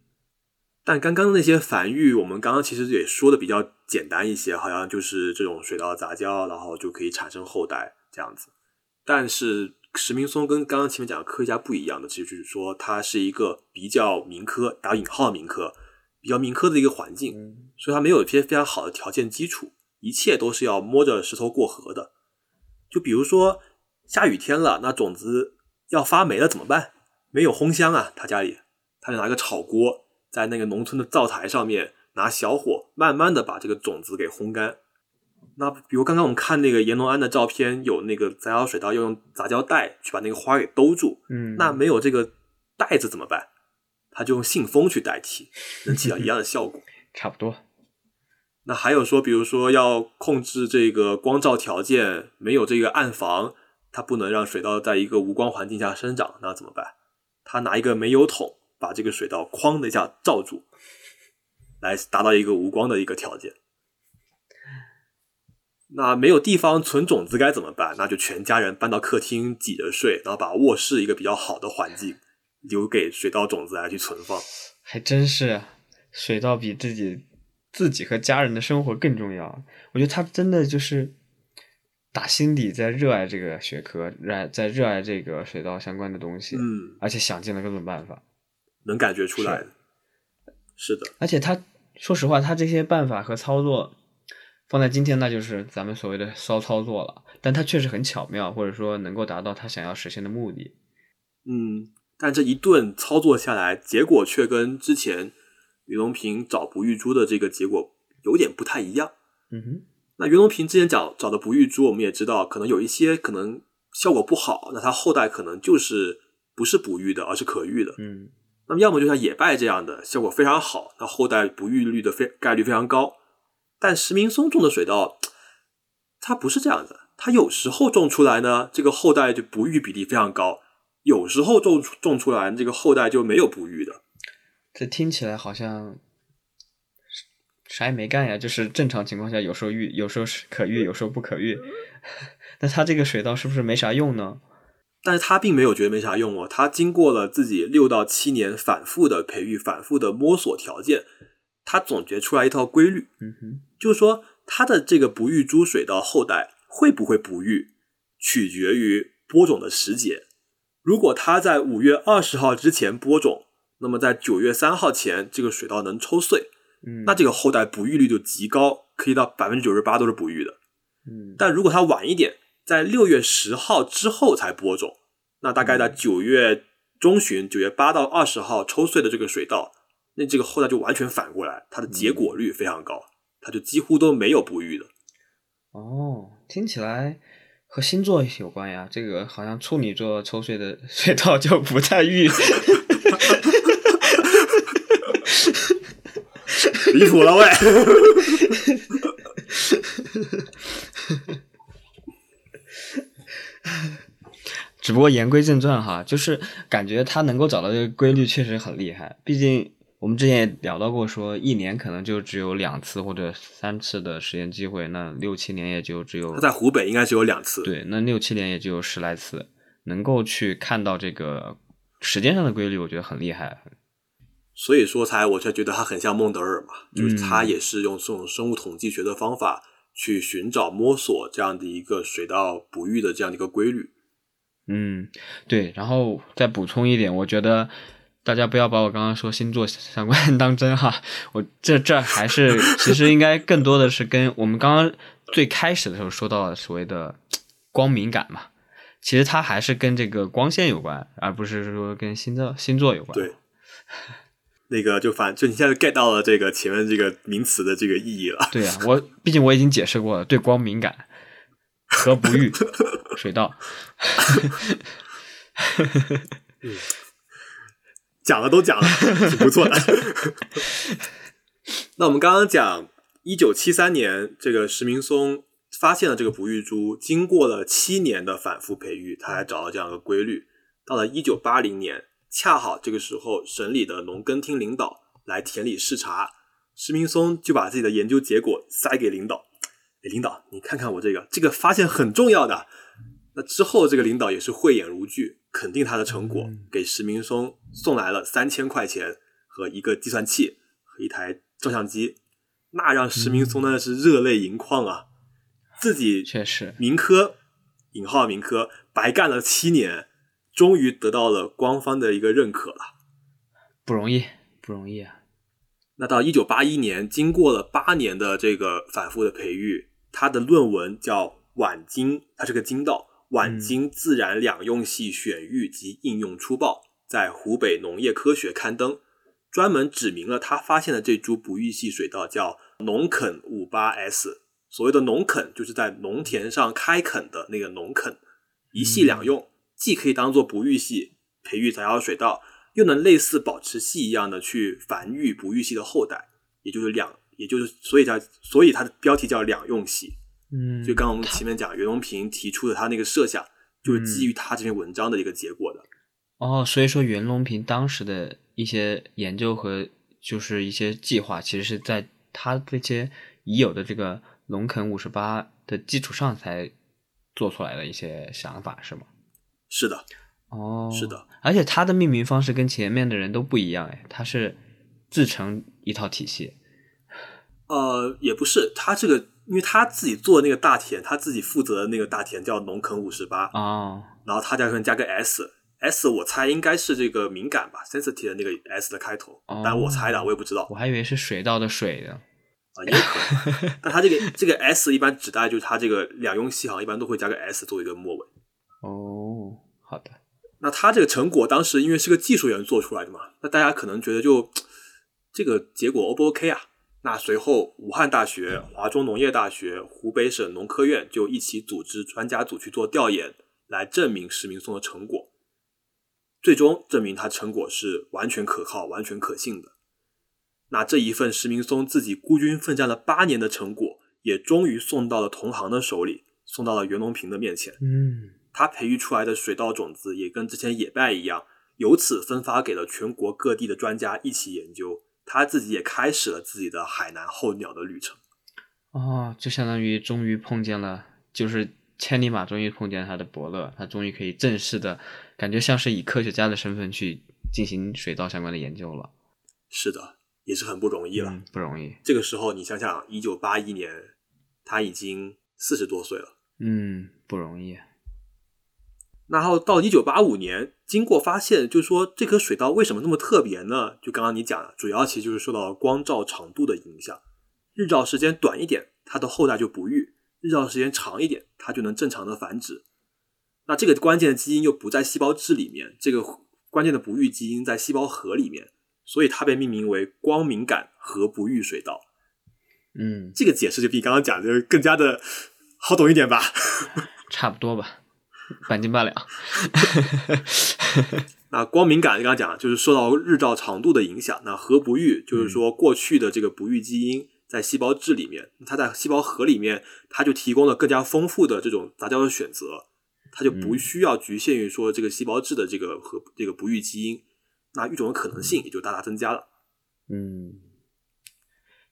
但刚刚那些繁育，我们刚刚其实也说的比较简单一些，好像就是这种水稻杂交，然后就可以产生后代这样子。但是石明松跟刚刚前面讲的科学家不一样的，其实就是说它是一个比较民科打引号民科。比较民科的一个环境，所以他没有一些非常好的条件基础，一切都是要摸着石头过河的。就比如说下雨天了，那种子要发霉了怎么办？没有烘箱啊，他家里他就拿个炒锅，在那个农村的灶台上面拿小火，慢慢的把这个种子给烘干。那比如刚刚我们看那个阎龙安的照片，有那个杂交水稻要用杂交袋去把那个花给兜住，嗯，那没有这个袋子怎么办？他就用信封去代替，能起到一样的效果。差不多。那还有说，比如说要控制这个光照条件，没有这个暗房，它不能让水稻在一个无光环境下生长，那怎么办？他拿一个煤油桶把这个水稻哐的一下罩住，来达到一个无光的一个条件。那没有地方存种子该怎么办？那就全家人搬到客厅挤着睡，然后把卧室一个比较好的环境。留给水稻种子来去存放，还真是水稻比自己自己和家人的生活更重要。我觉得他真的就是打心底在热爱这个学科，热爱在热爱这个水稻相关的东西，嗯，而且想尽了各种办法，能感觉出来。是的，而且他说实话，他这些办法和操作放在今天，那就是咱们所谓的骚操作了。但他确实很巧妙，或者说能够达到他想要实现的目的。嗯。但这一顿操作下来，结果却跟之前袁隆平找不育株的这个结果有点不太一样。嗯哼，那袁隆平之前找找的不育株，我们也知道，可能有一些可能效果不好，那他后代可能就是不是不育的，而是可育的。嗯，那么要么就像野败这样的，效果非常好，那后代不育率的非概率非常高。但石明松种的水稻，它不是这样的，它有时候种出来呢，这个后代就不育比例非常高。有时候种种出来这个后代就没有不育的，这听起来好像啥也没干呀，就是正常情况下有时候育，有时候是可育，有时候不可育。那他这个水稻是不是没啥用呢？但是他并没有觉得没啥用哦，他经过了自己六到七年反复的培育、反复的摸索条件，他总结出来一套规律。嗯哼，就是说他的这个不育株水稻后代会不会不育，取决于播种的时节。如果他在五月二十号之前播种，那么在九月三号前这个水稻能抽穗，嗯，那这个后代不育率就极高，可以到百分之九十八都是不育的。嗯，但如果它晚一点，在六月十号之后才播种，那大概在九月中旬九月八到二十号抽穗的这个水稻，那这个后代就完全反过来，它的结果率非常高，它就几乎都没有不育的。哦，听起来和星座有关呀。这个好像处女座抽穗的 水稻就不太育。离谱了喂！只不过言归正传哈，就是感觉他能够找到这个规律确实很厉害。毕竟我们之前也聊到过，说一年可能就只有两次或者三次的实验机会，那六七年也就只有他在湖北应该只有两次。对，那六七年也就有十来次，能够去看到这个时间上的规律，我觉得很厉害。所以说才我才觉得他很像孟德尔嘛，就是他也是用这种生物统计学的方法去寻找摸索这样的一个水稻哺育的这样的一个规律。嗯，对，然后再补充一点，我觉得大家不要把我刚刚说星座相关 当真哈，我这这还是其实应该更多的是跟我们刚刚最开始的时候说到的所谓的光敏感嘛，其实它还是跟这个光线有关，而不是说跟星座星座有关。对，那个就反就你现在 get 到了这个前面这个名词的这个意义了。对呀，我毕竟我已经解释过了，对光敏感。和不育 水稻，讲了都讲了，挺不错的。那我们刚刚讲，一九七三年，这个石明松发现了这个不育株，经过了七年的反复培育，他才找到这样一个规律。到了一九八零年，恰好这个时候，省里的农耕厅领导来田里视察，石明松就把自己的研究结果塞给领导。领导，你看看我这个，这个发现很重要的。那之后，这个领导也是慧眼如炬，肯定他的成果，给石明松送来了三千块钱和一个计算器和一台照相机。那让石明松那是热泪盈眶啊！自己确实民科引号民科白干了七年，终于得到了官方的一个认可了，不容易，不容易啊！那到一九八一年，经过了八年的这个反复的培育。他的论文叫《晚经》，它是个经道，《晚经自然两用系选育及应用初报》在湖北农业科学刊登，专门指明了他发现的这株不育系水稻叫农垦五八 S。所谓的农垦，就是在农田上开垦的那个农垦，一系两用，既可以当做哺育系培育杂交水稻，又能类似保持系一样的去繁育哺育系的后代，也就是两。也就是，所以它，所以它的标题叫两用系。嗯，就刚刚我们前面讲袁隆平提出的他那个设想，就是基于他这篇文章的一个结果的。哦，所以说袁隆平当时的一些研究和就是一些计划，其实是在他这些已有的这个农垦五十八的基础上才做出来的一些想法，是吗？是的。哦，是的。而且他的命名方式跟前面的人都不一样，哎，他是自成一套体系。呃，也不是，他这个，因为他自己做那个大田，他自己负责的那个大田叫农垦五十八啊，然后他加上加个 S，S 我猜应该是这个敏感吧，sensitive 的那个 S 的开头，但我猜的，我也不知道，我还以为是水稻的水呢啊，也可能，但他这个这个 S 一般指代就是他这个两用系行一般都会加个 S 作为一个末尾。哦，好的，那他这个成果当时因为是个技术员做出来的嘛，那大家可能觉得就这个结果 O 不 OK 啊？那随后，武汉大学、华中农业大学、湖北省农科院就一起组织专家组去做调研，来证明石明松的成果。最终证明他成果是完全可靠、完全可信的。那这一份石明松自己孤军奋战了八年的成果，也终于送到了同行的手里，送到了袁隆平的面前。嗯，他培育出来的水稻种子也跟之前野败一样，由此分发给了全国各地的专家一起研究。他自己也开始了自己的海南候鸟的旅程，哦，就相当于终于碰见了，就是千里马终于碰见他的伯乐，他终于可以正式的感觉像是以科学家的身份去进行水稻相关的研究了。是的，也是很不容易了，不容易。这个时候你想想，一九八一年，他已经四十多岁了，嗯，不容易。然后到一九八五年，经过发现，就是说这颗水稻为什么那么特别呢？就刚刚你讲的，主要其实就是受到光照长度的影响。日照时间短一点，它的后代就不育；日照时间长一点，它就能正常的繁殖。那这个关键的基因又不在细胞质里面，这个关键的不育基因在细胞核里面，所以它被命名为光敏感核不育水稻。嗯，这个解释就比刚刚讲的更加的好懂一点吧？差不多吧，半斤八两。那光敏感刚刚讲，就是受到日照长度的影响。那核不育就是说，过去的这个不育基因在细胞质里面，它在细胞核里面，它就提供了更加丰富的这种杂交的选择，它就不需要局限于说这个细胞质的这个和这个不育基因，那育种的可能性也就大大增加了。嗯，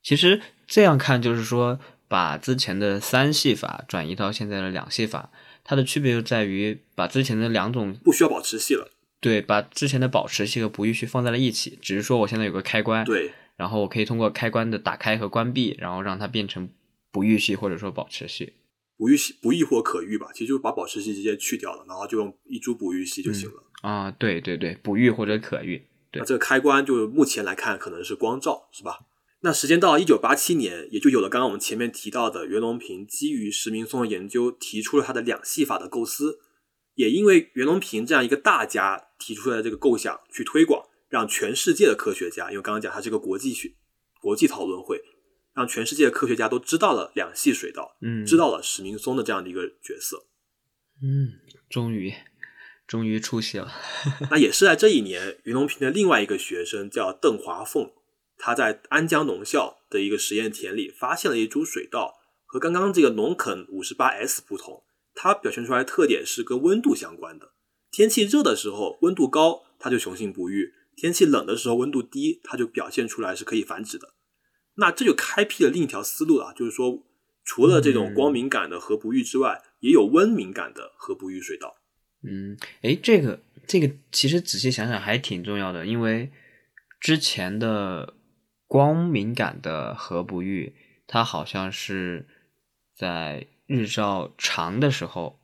其实这样看就是说，把之前的三系法转移到现在的两系法，它的区别就在于把之前的两种不需要保持系了。对，把之前的保持系和不育系放在了一起，只是说我现在有个开关，对，然后我可以通过开关的打开和关闭，然后让它变成不预系或者说保持系。不预系、不育或可育吧，其实就是把保持系直接去掉了，然后就用一株不育系就行了。啊，对对对，不育或者可育。对那这个开关就目前来看可能是光照，是吧？那时间到了一九八七年，也就有了刚刚我们前面提到的袁隆平基于石明松的研究，提出了他的两系法的构思。也因为袁隆平这样一个大家提出来的这个构想去推广，让全世界的科学家，因为刚刚讲它是个国际学国际讨论会，让全世界的科学家都知道了两系水稻，嗯，知道了石明松的这样的一个角色。嗯，终于，终于出息了。那也是在这一年，袁隆平的另外一个学生叫邓华凤，他在安江农校的一个实验田里发现了一株水稻，和刚刚这个农垦五十八 S 不同，它表现出来的特点是跟温度相关的。天气热的时候，温度高，它就雄性不育；天气冷的时候，温度低，它就表现出来是可以繁殖的。那这就开辟了另一条思路了，就是说，除了这种光敏感的核不育之外，也有温敏感的核不育水稻。嗯，诶，这个这个其实仔细想想还挺重要的，因为之前的光敏感的核不育，它好像是在日照长的时候，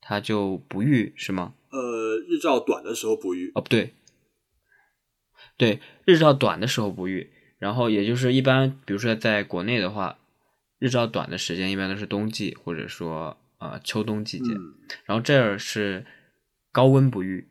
它就不育，是吗？呃，日照短的时候不育，哦，不对，对，日照短的时候不育，然后也就是一般，比如说在国内的话，日照短的时间一般都是冬季或者说呃秋冬季节，嗯。然后这儿是高温不育，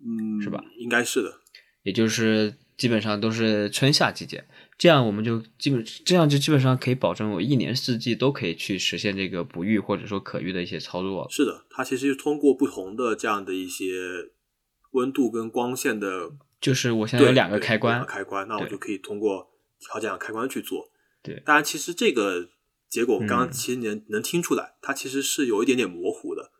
嗯，是吧？应该是的。也就是基本上都是春夏季节，这样我们就基本这样就基本上可以保证我一年四季都可以去实现这个不育或者说可育的一些操作。是的，它其实是通过不同的这样的一些温度跟光线的，就是我现在有两个开关两个，开关，那我就可以通过调这样的开关去做。对当然，其实这个结果我刚刚嗯其实能能听出来，它其实是有一点点模糊的，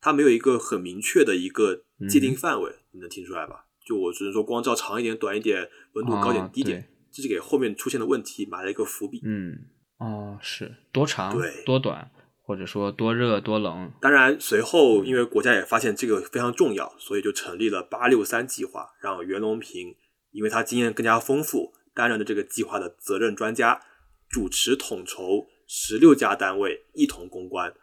它没有一个很明确的一个界定范围，你能听出来吧？就我只能说光照长一点、短一点，温度高点、哦低点，这是给后面出现的问题埋了一个伏笔。嗯，哦，是多长对多短，或者说多热多冷，当然，随后因为国家也发现这个非常重要，所以就成立了八六三计划，让袁隆平因为他经验更加丰富，担任了这个计划的责任专家，主持统筹十六家单位一同攻关。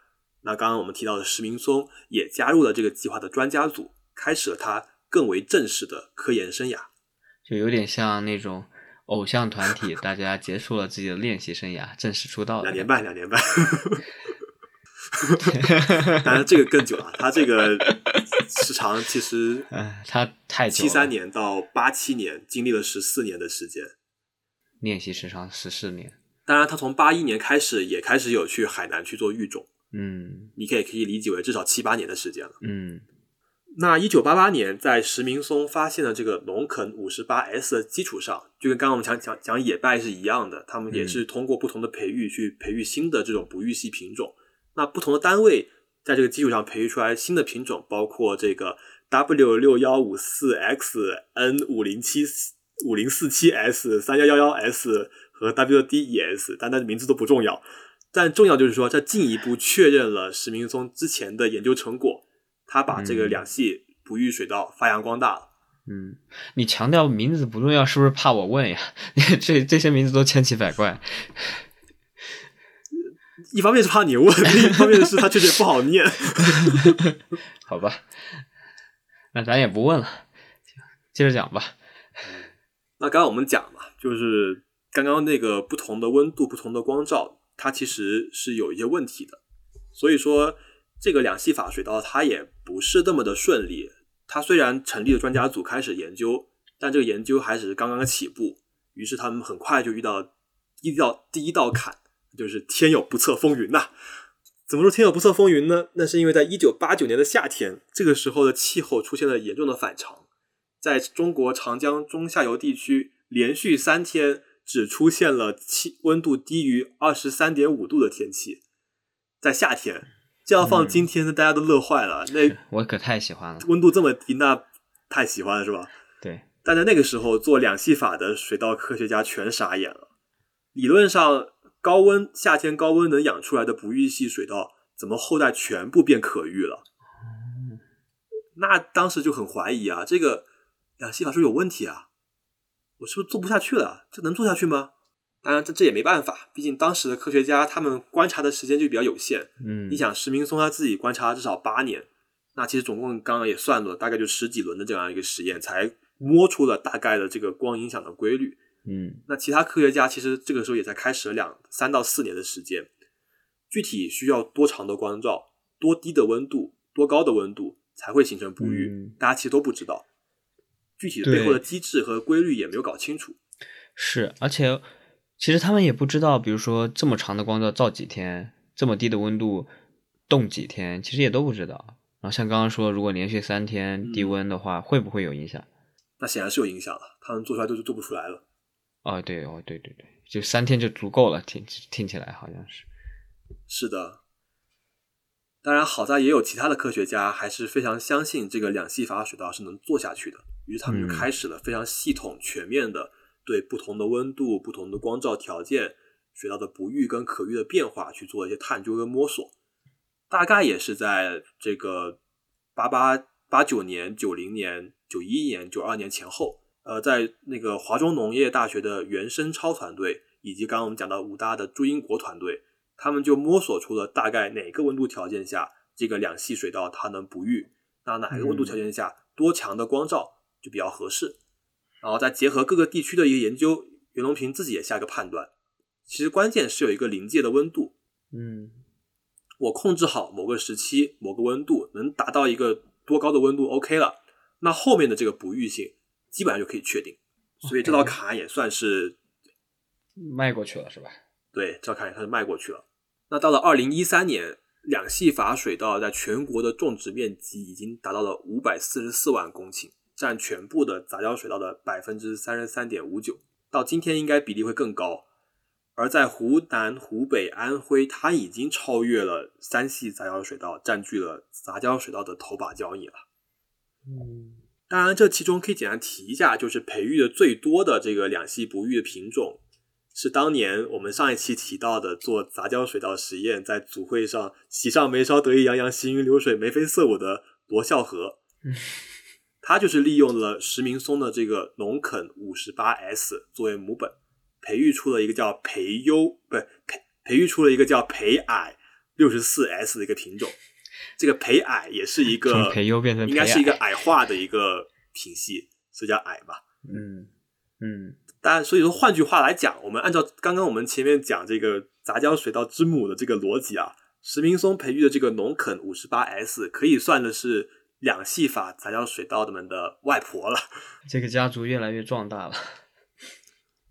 那刚刚我们提到的石明松也加入了这个计划的专家组，开始了他更为正式的科研生涯。就有点像那种偶像团体，大家结束了自己的练习生涯，正式出道两年半，两年半。当然，这个更久了，他这个时长其实 哎，他太久七三，年到八七年，经历了十四年的时间。练习时长十四年，当然，他从八一年开始也开始有去海南去做育种，嗯你可以可以理解为至少七八年的时间了。嗯那一九八八年，在石明松发现的这个农垦五十八 S 的基础上，就跟刚刚我们讲讲讲野败是一样的，他们也是通过不同的培育去培育新的这种不育系品种。那不同的单位在这个基础上培育出来新的品种，包括这个 W 六幺五四 X N 五零七五零四七 S 三幺幺幺 S 和 WD ES，但它的名字都不重要。但重要就是说，这进一步确认了石明松之前的研究成果，他把这个两系不育水稻发扬光大了。嗯，你强调名字不重要，是不是怕我问呀？这这些名字都千奇百怪。一方面是怕你问，另一方面是他确实不好念。好吧，那咱也不问了，接着讲吧。那刚刚我们讲嘛，就是刚刚那个不同的温度、不同的光照，它其实是有一些问题的。所以说，这个两系法水稻它也不是那么的顺利。它虽然成立了专家组开始研究，但这个研究还只是刚刚起步。于是他们很快就遇到一道第一道坎，就是天有不测风云呐。怎么说天有不测风云呢？那是因为在一九八九年的夏天，这个时候的气候出现了严重的反常，在中国长江中下游地区，连续三天只出现了气温度低于二十三点五度的天气，在夏天。这要放今天，那大家都乐坏了。那 我可太喜欢了，温度这么低，那太喜欢了，是吧？对。但在那个时候，做两系法的水稻科学家全傻眼了。理论上，高温夏天高温能养出来的不育系水稻，怎么后代全部变可育了？那当时就很怀疑啊，这个两系法是不是有问题啊？我是不是做不下去了？这能做下去吗？当然，这这也没办法，毕竟当时的科学家他们观察的时间就比较有限。嗯，你想，石明松他自己观察至少八年，那其实总共刚刚也算了，大概就十几轮的这样一个实验，才摸出了大概的这个光影响的规律。嗯，那其他科学家其实这个时候也才开始了两三到四年的时间，具体需要多长的光照、多低的温度、多高的温度才会形成不育，大家其实都不知道，具体的背后的机制和规律也没有搞清楚。是，而且。其实他们也不知道，比如说这么长的光照照几天，这么低的温度冻几天，其实也都不知道。然后像刚刚说，如果连续三天低温的话，会不会有影响？那显然是有影响了，他们做出来都是做不出来了。哦，对哦，对对对，就三天就足够了，听听起来好像是。是的，当然好在也有其他的科学家还是非常相信这个两系法水稻是能做下去的，于是他们就开始了非常系统全面的。对不同的温度、不同的光照条件，水稻的不育跟可育的变化去做一些探究跟摸索，大概也是在这个八八八九年、九零年、九一年、九二年前后，呃，在那个华中农业大学的袁生超团队，以及刚刚我们讲到武大的朱英国团队，他们就摸索出了大概哪个温度条件下，这个两系水稻它能不育，那哪个温度条件下多强的光照就比较合适。然后再结合各个地区的一个研究，袁隆平自己也下一个判断。其实关键是有一个临界的温度，嗯，我控制好某个时期某个温度，能达到一个多高的温度，OK 了，那后面的这个不育性基本上就可以确定。所以这道坎也算是迈过去了，是吧？对，这道坎也算是迈过去了。那到了二零一三年，两系法水稻在全国的种植面积已经达到了五百四十四万公顷。占全部的杂交水稻的百分之三十三点五九，到今天应该比例会更高。而在湖南、湖北、安徽，它已经超越了三系杂交水稻，占据了杂交水稻的头把交椅了。嗯，当然，这其中可以简单提一下，就是培育的最多的这个两系不育的品种，是当年我们上一期提到的做杂交水稻实验，在组会上喜上眉梢、得意洋洋、行云流水、眉飞色舞的罗孝和。他就是利用了石明松的这个农垦五十八 S 作为母本，培育出了一个叫培优，不是培培育出了一个叫培矮六十四 S 的一个品种。这个培矮也是一个培优变成应该是一个矮化的一个品系，所以叫矮嘛。嗯嗯。当然，所以说换句话来讲，我们按照刚刚我们前面讲这个杂交水稻之母的这个逻辑啊，石明松培育的这个农垦五十八 S 可以算的是。两系法杂交水稻的们的外婆了，这个家族越来越壮大了。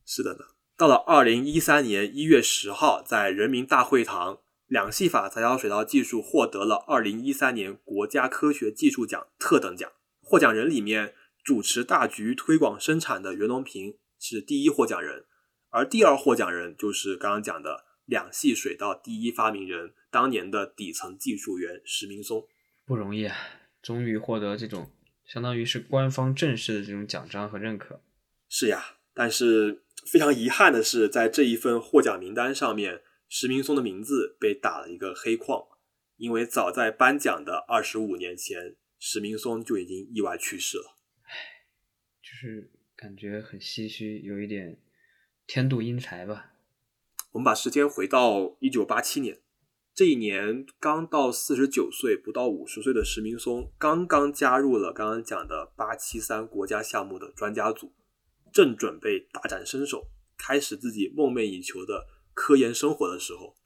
是的呢。到了二零一三年一月十号，在人民大会堂，两系法杂交水稻技术获得了二零一三年国家科学技术奖特等奖。获奖人里面，主持大局推广生产的袁隆平是第一获奖人，而第二获奖人就是刚刚讲的两系水稻第一发明人，当年的底层技术员石明松。不容易啊。终于获得这种相当于是官方正式的这种奖章和认可。是呀，但是非常遗憾的是，在这一份获奖名单上面，石明松的名字被打了一个黑框，因为早在颁奖的二十五年前，石明松就已经意外去世了。唉，就是感觉很唏嘘，有一点天妒英才吧。我们把时间回到一九八七年。这一年刚到四十九岁，不到五十岁的石明松刚刚加入了刚刚讲的八七三国家项目的专家组，正准备大展身手，开始自己梦寐以求的科研生活的时候，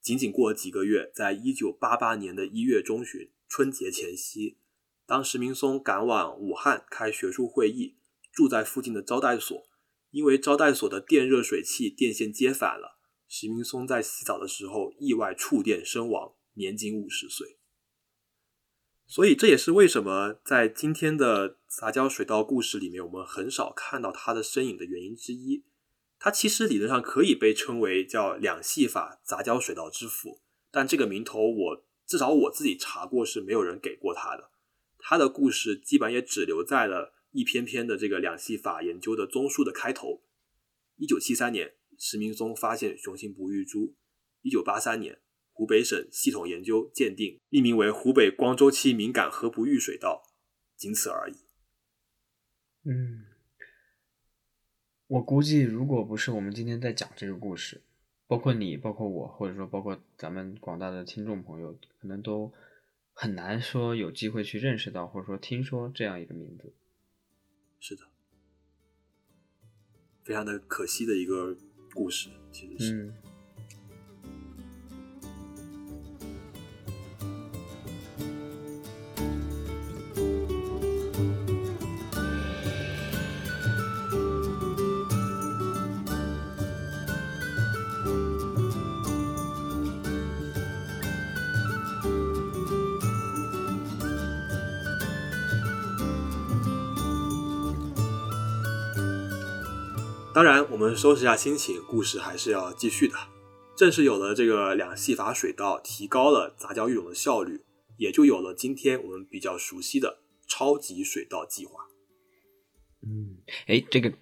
仅仅过了几个月，在一九八八年的一月中旬，春节前夕，当石明松赶往武汉开学术会议，住在附近的招待所，因为招待所的电热水器电线接反了，徐明松在洗澡的时候意外触电身亡，年仅五十岁。所以这也是为什么在今天的杂交水稻故事里面，我们很少看到他的身影的原因之一。他其实理论上可以被称为叫两系法杂交水稻之父，但这个名头我至少我自己查过是没有人给过他的。他的故事基本也只留在了一篇篇的这个两系法研究的综述的开头。一九七三年，石明松发现雄性不育株；一九八三年。湖北省系统研究鉴定，命名为湖北光周期敏感河不育水稻，仅此而已。嗯，我估计，如果不是我们今天在讲这个故事，包括你，包括我，或者说包括咱们广大的听众朋友，可能都很难说有机会去认识到，或者说听说这样一个名字。是的，非常的可惜的一个故事，其实是。当然，我们收拾一下心情，故事还是要继续的。正是有了这个两系法水稻，提高了杂交育种的效率，也就有了今天我们比较熟悉的超级水稻计划。嗯，哎，这个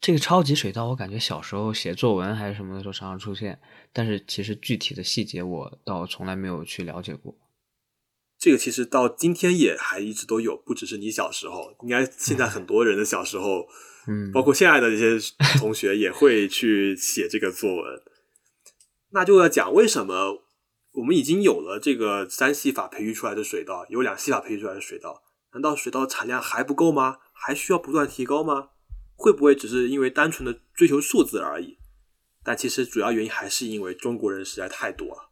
这个超级水稻，我感觉小时候写作文还是什么的时候常常出现，但是其实具体的细节我倒从来没有去了解过。这个其实到今天也还一直都有，不只是你小时候，应该现在很多人的小时候。嗯，包括现在的这些同学也会去写这个作文，那就要讲为什么我们已经有了这个三系法培育出来的水稻，有两系法培育出来的水稻，难道水稻产量还不够吗？还需要不断提高吗？会不会只是因为单纯的追求数字而已？但其实主要原因还是因为中国人实在太多了。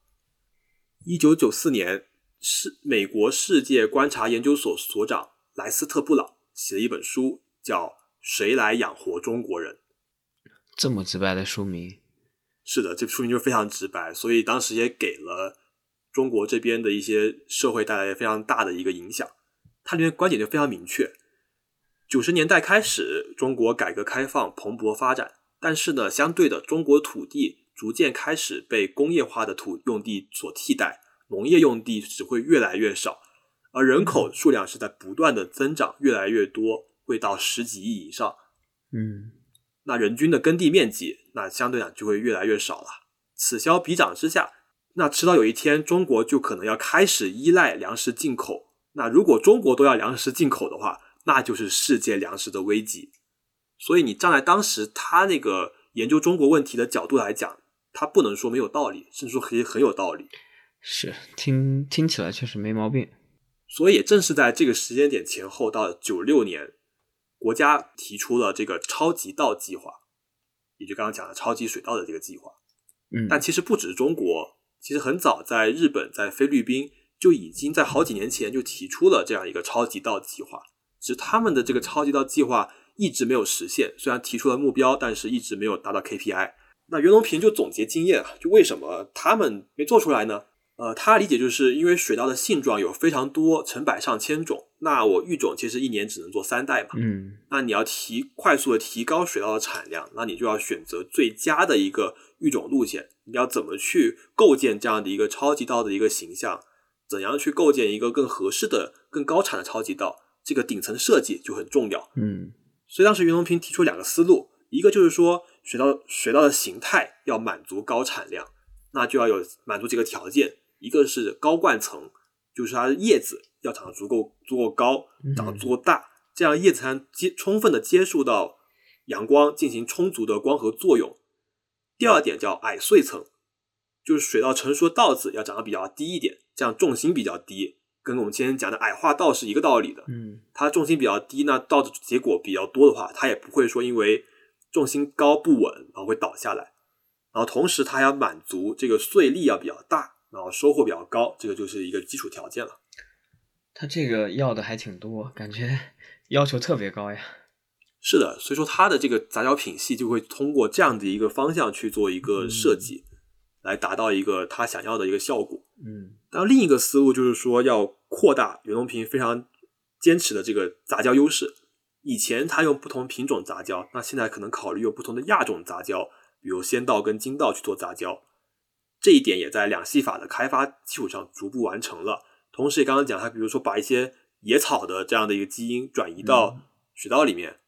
一九九四年，世美国世界观察研究所所长莱斯特布朗写了一本书，叫。谁来养活中国人？这么直白的书名，是的，这书名就非常直白，所以当时也给了中国这边的一些社会带来非常大的一个影响。它里面观点就非常明确：九十年代开始，中国改革开放蓬勃发展，但是呢，相对的，中国土地逐渐开始被工业化的土用地所替代，农业用地只会越来越少，而人口数量是在不断的增长，越来越多。会到十几亿以上，嗯，那人均的耕地面积，那相对讲就会越来越少了。此消彼长之下，那迟早有一天，中国就可能要开始依赖粮食进口。那如果中国都要粮食进口的话，那就是世界粮食的危机。所以你站在当时他那个研究中国问题的角度来讲，他不能说没有道理，甚至说可以很有道理。是，听听起来确实没毛病。所以也正是在这个时间点前后，到九六年。国家提出了这个超级稻计划，也就刚刚讲的超级水稻的这个计划。嗯，但其实不只是中国，其实很早在日本、在菲律宾就已经在好几年前就提出了这样一个超级稻计划，只是他们的这个超级稻计划一直没有实现。虽然提出了目标，但是一直没有达到 KPI。那袁隆平就总结经验啊，就为什么他们没做出来呢？呃，他理解就是因为水稻的性状有非常多，成百上千种。那我育种其实一年只能做三代嘛。嗯，那你要提快速的提高水稻的产量，那你就要选择最佳的一个育种路线。你要怎么去构建这样的一个超级稻的一个形象？怎样去构建一个更合适的、更高产的超级稻？这个顶层设计就很重要。嗯，所以当时袁隆平提出两个思路，一个就是说水稻水稻的形态要满足高产量，那就要有满足几个条件。一个是高冠层，就是它的叶子要长得足够足够高，长得足够大，这样叶子才能接充分的接触到阳光，进行充足的光合作用。第二点叫矮穗层，就是水稻成熟的稻子要长得比较低一点，这样重心比较低，跟我们今天讲的矮化稻是一个道理的。嗯，它重心比较低，那稻子结果比较多的话，它也不会说因为重心高不稳然后会倒下来。然后同时它还要满足这个穗粒要比较大。然后收获比较高，这个就是一个基础条件了。他这个要的还挺多，感觉 要求特别高呀。是的，所以说它的这个杂交品系就会通过这样的一个方向去做一个设计，来达到一个他想要的一个效果。嗯当然，另一个思路就是说要扩大袁隆平非常坚持的这个杂交优势。以前他用不同品种杂交，那现在可能考虑用不同的亚种杂交，比如仙稻跟金稻去做杂交。这一点也在两系法的开发基础上逐步完成了。同时，也刚刚讲，他比如说把一些野草的这样的一个基因转移到水稻里面，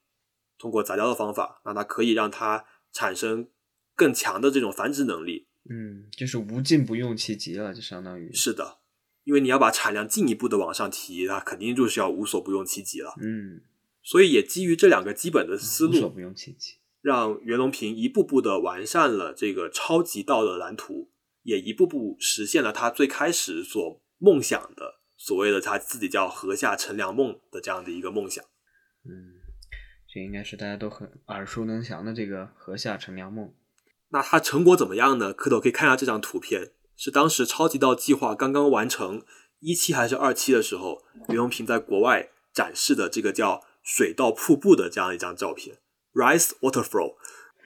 通过杂交的方法，让它可以让它产生更强的这种繁殖能力。嗯，就是无尽不用其极了，就相当于是的，因为你要把产量进一步的往上提，那肯定就是要无所不用其极了。嗯，所以也基于这两个基本的思路，无所不用其极。让袁隆平一步步的完善了这个超级稻的蓝图，也一步步实现了他最开始所梦想的所谓的他自己叫“禾下乘凉梦”的这样的一个梦想。嗯，这应该是大家都很耳熟能详的这个“禾下乘凉梦那它成果怎么样呢？蝌蚪可以看一下这张图片，是当时超级稻计划刚刚完成一期还是二期的时候，袁隆平在国外展示的这个叫水稻瀑布的这样一张照片，Rice Waterfall。”。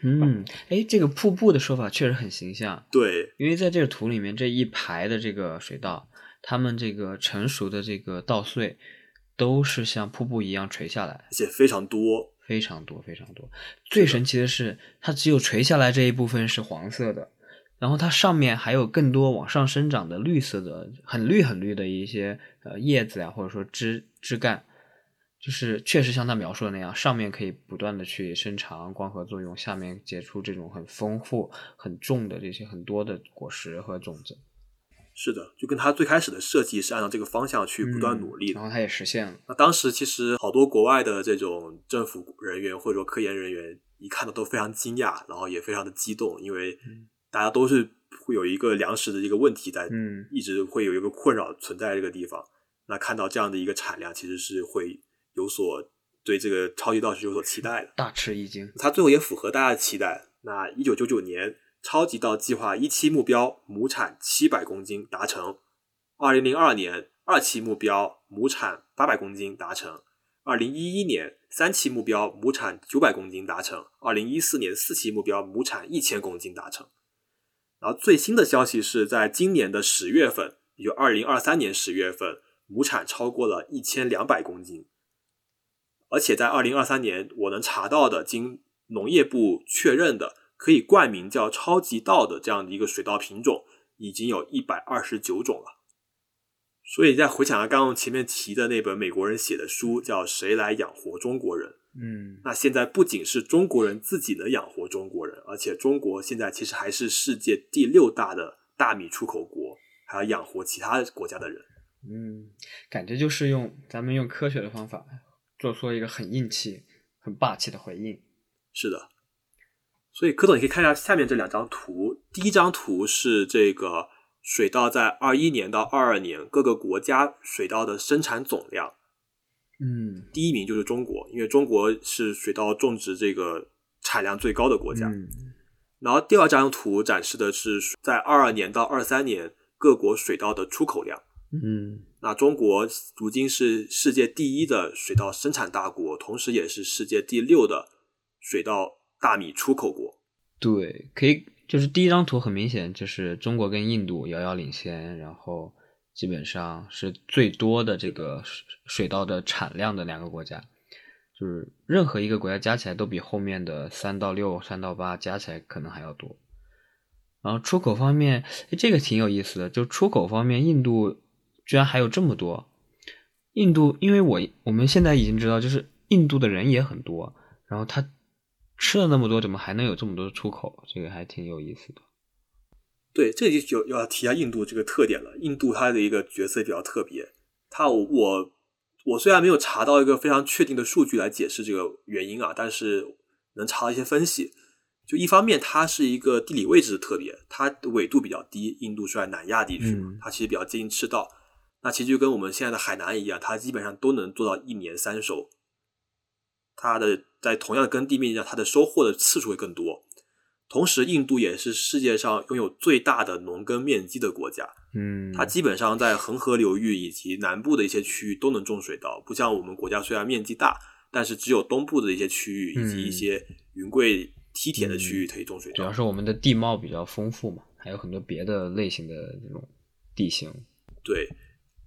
嗯，哎，这个瀑布的说法确实很形象，对，因为在这个图里面这一排的这个水稻，它们这个成熟的这个稻穗都是像瀑布一样垂下来，而且非常多。非常多非常多。最神奇的是，它只有垂下来这一部分是黄色的，然后它上面还有更多往上生长的绿色的、很绿很绿的一些呃叶子呀，或者说枝枝干，就是确实像他描述的那样，上面可以不断的去伸长光合作用，下面结出这种很丰富、很重的这些很多的果实和种子。是的，就跟他最开始的设计是按照这个方向去不断嗯努力的。然后他也实现了。那当时其实好多国外的这种政府人员或者说科研人员一看到都非常惊讶，然后也非常的激动，因为大家都是会有一个粮食的一个问题在，嗯一直会有一个困扰存在这个地方。那看到这样的一个产量，其实是会有所对这个超级稻是有所期待的。大吃一惊。它最后也符合大家的期待。那一九九九年，超级稻计划一期目标亩产七百公斤达成；二零零二年二期目标亩产八百公斤达成；二零一一年三期目标亩产九百公斤达成；二零一四年四期目标亩产一千公斤达成。然后最新的消息是在今年的十月份，也就二零二三年十月份，亩产超过了一千两百公斤。而且在二零二三年，我能查到的经农业部确认的可以冠名叫超级稻的这样的一个水稻品种，已经有一百二十九种了。所以再回想下刚刚前面提的那本美国人写的书，叫《谁来养活中国人》。嗯那现在不仅是中国人自己能养活中国人，而且中国现在其实还是世界第六大的大米出口国，还要养活其他国家的人。嗯，感觉就是用咱们用科学的方法做出一个很硬气、很霸气的回应。是的，所以柯总你可以看一下下面这两张图。第一张图是这个水稻在二一年到二二年各个国家水稻的生产总量，嗯第一名就是中国，因为中国是水稻种植这个产量最高的国家。嗯然后第二张图展示的是在二二年到二三年各国水稻的出口量。嗯那中国如今是世界第一的水稻生产大国，同时也是世界第六的水稻大米出口国。对，可以，就是第一张图很明显就是中国跟印度遥遥领先，然后基本上是最多的这个水稻的产量的两个国家，就是任何一个国家加起来都比后面的三到六、三到八加起来可能还要多。然后出口方面，诶这个挺有意思的，就出口方面，印度居然还有这么多。印度，因为我我们现在已经知道，就是印度的人也很多，然后他吃了那么多，怎么还能有这么多的出口？这个还挺有意思的。对，这就就要提一下印度这个特点了。印度它的一个角色比较特别，它我我我虽然没有查到一个非常确定的数据来解释这个原因啊，但是能查到一些分析。就一方面，它是一个地理位置的特别，它的纬度比较低，印度是在南亚地区它其实比较接近赤道。那其实就跟我们现在的海南一样，它基本上都能做到一年三收。它的在同样的耕地面积上，它的收获的次数会更多。同时，印度也是世界上拥有最大的农耕面积的国家。嗯，它基本上在恒河流域以及南部的一些区域都能种水稻，不像我们国家虽然面积大，但是只有东部的一些区域以及一些云贵梯田的区域可以种水稻。主要是我们的地貌比较丰富嘛，还有很多别的类型的这种地形。对，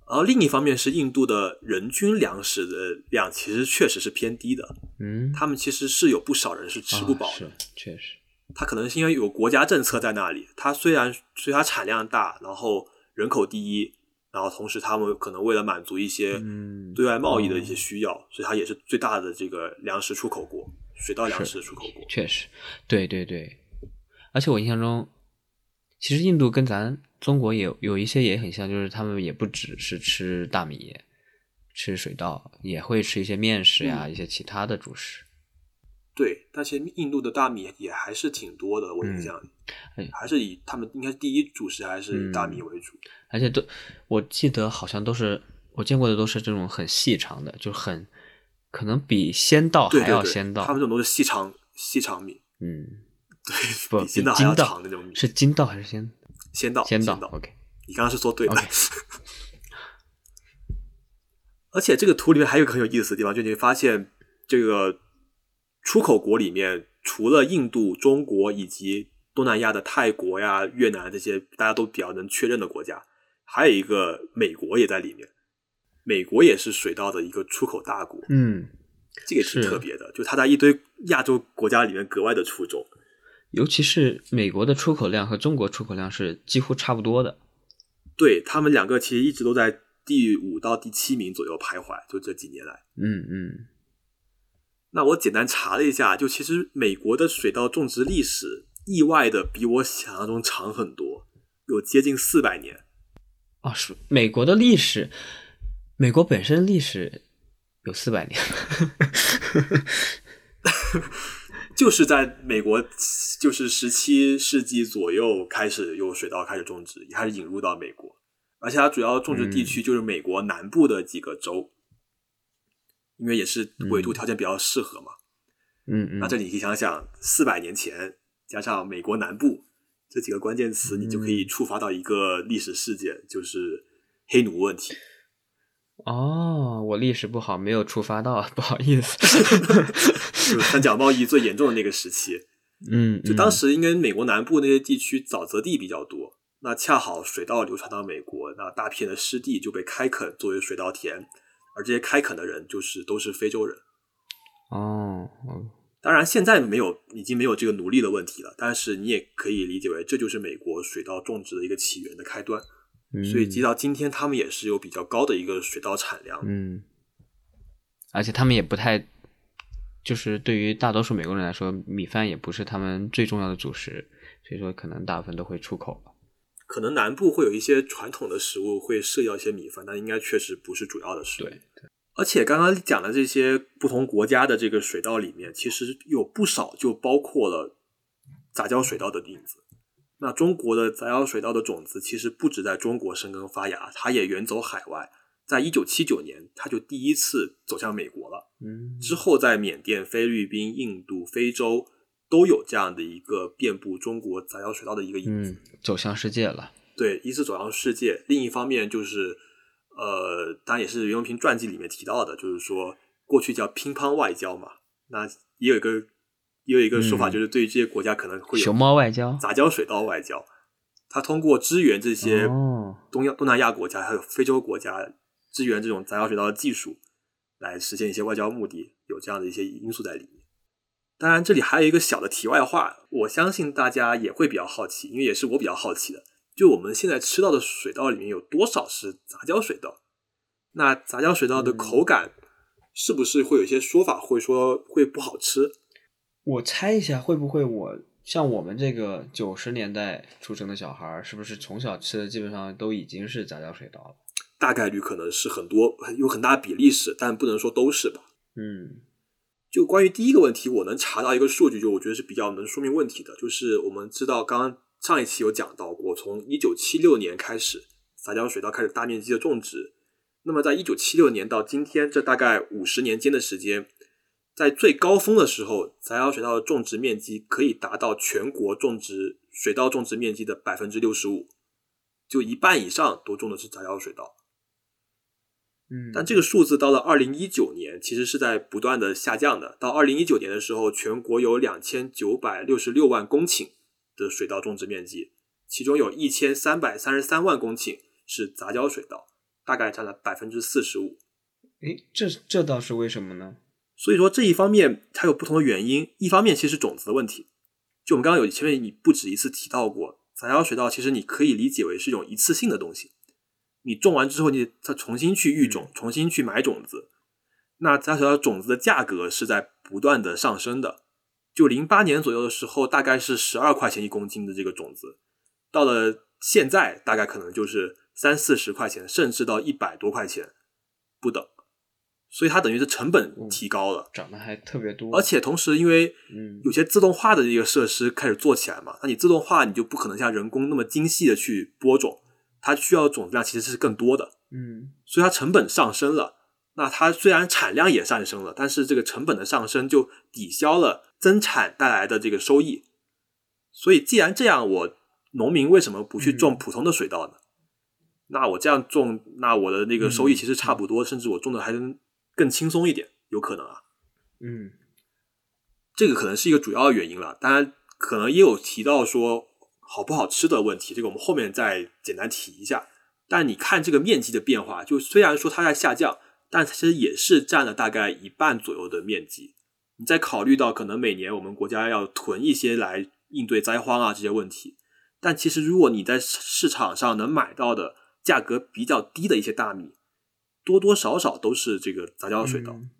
然后另一方面是印度的人均粮食的量其实确实是偏低的，嗯，他们其实是有不少人是吃不饱的。啊确实，它可能是因为有国家政策在那里，它虽然虽然它产量大，然后人口第一，然后同时他们可能为了满足一些嗯对外贸易的一些需要，所以它也是最大的这个粮食出口国，水稻粮食的出口国。确实，对对对，而且我印象中，其实印度跟咱中国也有有一些也很像，就是他们也不只是吃大米、吃水稻，也会吃一些面食呀，嗯一些其他的主食。对，但其实印度的大米也还是挺多的，我印象里，哎还是以他们应该第一主食还是以大米为主。而且都，我记得好像都是我见过的都是这种很细长的，就很可能比仙稻还要仙稻。他们这种都是细长细长米，嗯，对，不，比 仙稻还要金稻长的那种米。是金稻还是仙仙稻，仙稻稻？OK，你刚刚是说对的。OK 而且这个图里面还有一个很有意思的地方，就你会发现这个出口国里面，除了印度、中国以及东南亚的泰国呀、越南这些大家都比较能确认的国家，还有一个美国也在里面。美国也是水稻的一个出口大国，嗯，这个也挺是特别的，就它在一堆亚洲国家里面格外的出众。尤其是美国的出口量和中国出口量是几乎差不多的。对他们两个其实一直都在第五到第七名左右徘徊，就这几年来。嗯嗯，那我简单查了一下，就其实美国的水稻种植历史意外的比我想象中长很多，有接近四百年。啊，是美国的历史，美国本身历史有四百年。就是在美国，就是十七世纪左右开始有水稻开始种植，也开始引入到美国，而且它主要种植地区就是美国南部的几个州，因为也是纬度条件比较适合嘛。嗯嗯，那这里你可以想想，四百年前加上美国南部这几个关键词，你就可嗯以触发到一个历史事件，就是黑奴问题。哦，我历史不好，没有触发到，不好意思。就 是三角贸易最严重的那个时期。嗯，就当嗯时应该美国南部那些地区沼泽地比较多，那恰好水稻流传到美国，那大片的湿地就被开垦作为水稻田，而这些开垦的人就是都是非洲人。哦，哦当然，现在没有，已经没有这个奴隶的问题了。但是你也可以理解为，这就是美国水稻种植的一个起源的开端。嗯所以，直到今天，他们也是有比较高的一个水稻产量。嗯，而且他们也不太，就是对于大多数美国人来说，米饭也不是他们最重要的主食，所以说可能大部分都会出口吧。可能南部会有一些传统的食物会涉及到一些米饭，但应该确实不是主要的食物。对，而且刚刚讲的这些不同国家的这个水稻里面，其实有不少就包括了杂交水稻的影子。那中国的杂交水稻的种子其实不止在中国生根发芽，它也远走海外。在一九七九年，它就第一次走向美国了。嗯，之后在缅甸、菲律宾、印度、非洲都有这样的一个遍布中国杂交水稻的一个影子。嗯，走向世界了。对，一次走向世界，另一方面就是，呃，当然也是袁隆平传记里面提到的，就是说过去叫乒乓外交嘛，那也有一个也有一个说法，嗯就是对于这些国家可能会有熊猫外交。杂交水稻外交，它通过支援这些哦东亚、东南亚国家还有非洲国家支援这种杂交水稻的技术，来实现一些外交目的，有这样的一些因素在里面。当然，这里还有一个小的题外话，我相信大家也会比较好奇，因为也是我比较好奇的，就我们现在吃到的水稻里面有多少是杂交水稻？那杂交水稻的口感是不是会有一些说法，会说会不好吃？我猜一下，会不会我像我们这个九十年代出生的小孩儿，是不是从小吃的基本上都已经是杂交水稻了？大概率可能是很多有很大比例是，但不能说都是吧。嗯就关于第一个问题，我能查到一个数据，就我觉得是比较能说明问题的，就是我们知道，刚刚上一期有讲到过，从一九七六年开始，杂交水稻开始大面积的种植。那么，在一九七六年到今天这大概五十年间的时间，在最高峰的时候，杂交水稻的种植面积可以达到全国种植水稻种植面积的百分之六十五，就一半以上都种的是杂交水稻。嗯，但这个数字到了二零一九年，其实是在不断的下降的。到二零一九年的时候，全国有两千九百六十六万公顷的水稻种植面积，其中有一千三百三十三万公顷是杂交水稻，大概占了百分之四十五。诶，这这倒是为什么呢？所以说这一方面它有不同的原因，一方面其实种子的问题。就我们刚刚有前面你不止一次提到过，杂交水稻其实你可以理解为是一种一次性的东西。你种完之后，你再重新去育种，重新去买种子。那杂交水稻种子的价格是在不断的上升的。就零八年左右的时候，大概是十二块钱一公斤的这个种子，到了现在大概可能就是三四十块钱，甚至到一百多块钱不等。所以它等于是成本提高了，涨得还特别多。而且同时，因为嗯有些自动化的一个设施开始做起来嘛，那你自动化你就不可能像人工那么精细的去播种，它需要种子量其实是更多的，嗯所以它成本上升了。那它虽然产量也上升了，但是这个成本的上升就抵消了增产带来的这个收益。所以既然这样，我农民为什么不去种普通的水稻呢？那我这样种，那我的那个收益其实差不多，甚至我种的还能更轻松一点，有可能啊。嗯这个可能是一个主要原因了。当然，可能也有提到说好不好吃的问题，这个我们后面再简单提一下。但你看这个面积的变化，就虽然说它在下降，但其实也是占了大概一半左右的面积。你再考虑到可能每年我们国家要囤一些来应对灾荒啊这些问题，但其实如果你在市场上能买到的价格比较低的一些大米，多多少少都是这个杂交水稻。嗯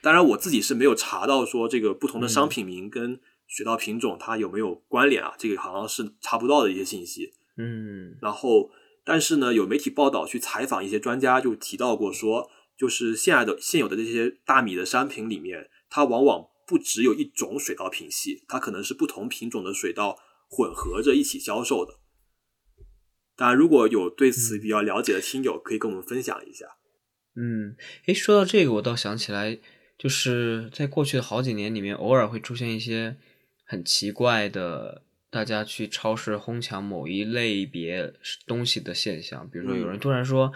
当然，我自己是没有查到说这个不同的商品名跟水稻品种它有没有关联啊，这个好像是查不到的一些信息。嗯然后，但是呢，有媒体报道去采访一些专家，就提到过说，就是现在的现有的这些大米的商品里面，它往往不只有一种水稻品系，它可能是不同品种的水稻混合着一起销售的。当然，如果有对此比较了解的听友，可以跟我们分享一下。嗯，诶，说到这个，我倒想起来，就是在过去的好几年里面，偶尔会出现一些很奇怪的，大家去超市哄抢某一类别东西的现象。比如说，有人突然说，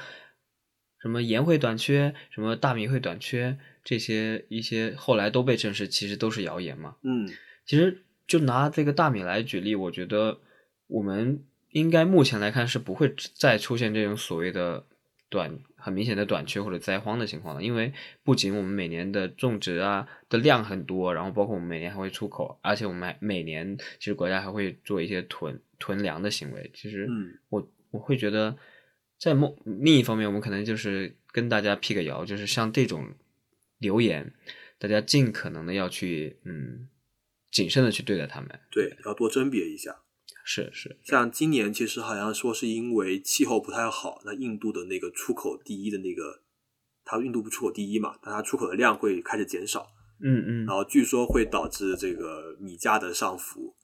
什么盐会短缺，什么大米会短缺，这些一些后来都被证实，其实都是谣言嘛。嗯其实就拿这个大米来举例，我觉得我们应该目前来看是不会再出现这种所谓的短很明显的短缺或者灾荒的情况了，因为不仅我们每年的种植啊的量很多，然后包括我们每年还会出口，而且我们还每年其实国家还会做一些囤囤粮的行为。其实嗯我我会觉得，在某另一方面，我们可能就是跟大家辟个谣，就是像这种留言，大家尽可能的要去嗯谨慎的去对待他们。对，要多甄别一下。是是，像今年其实好像说是因为气候不太好，那印度的那个出口第一的那个，它印度不出口第一嘛，但它出口的量会开始减少，嗯嗯。然后据说会导致这个米价的上浮，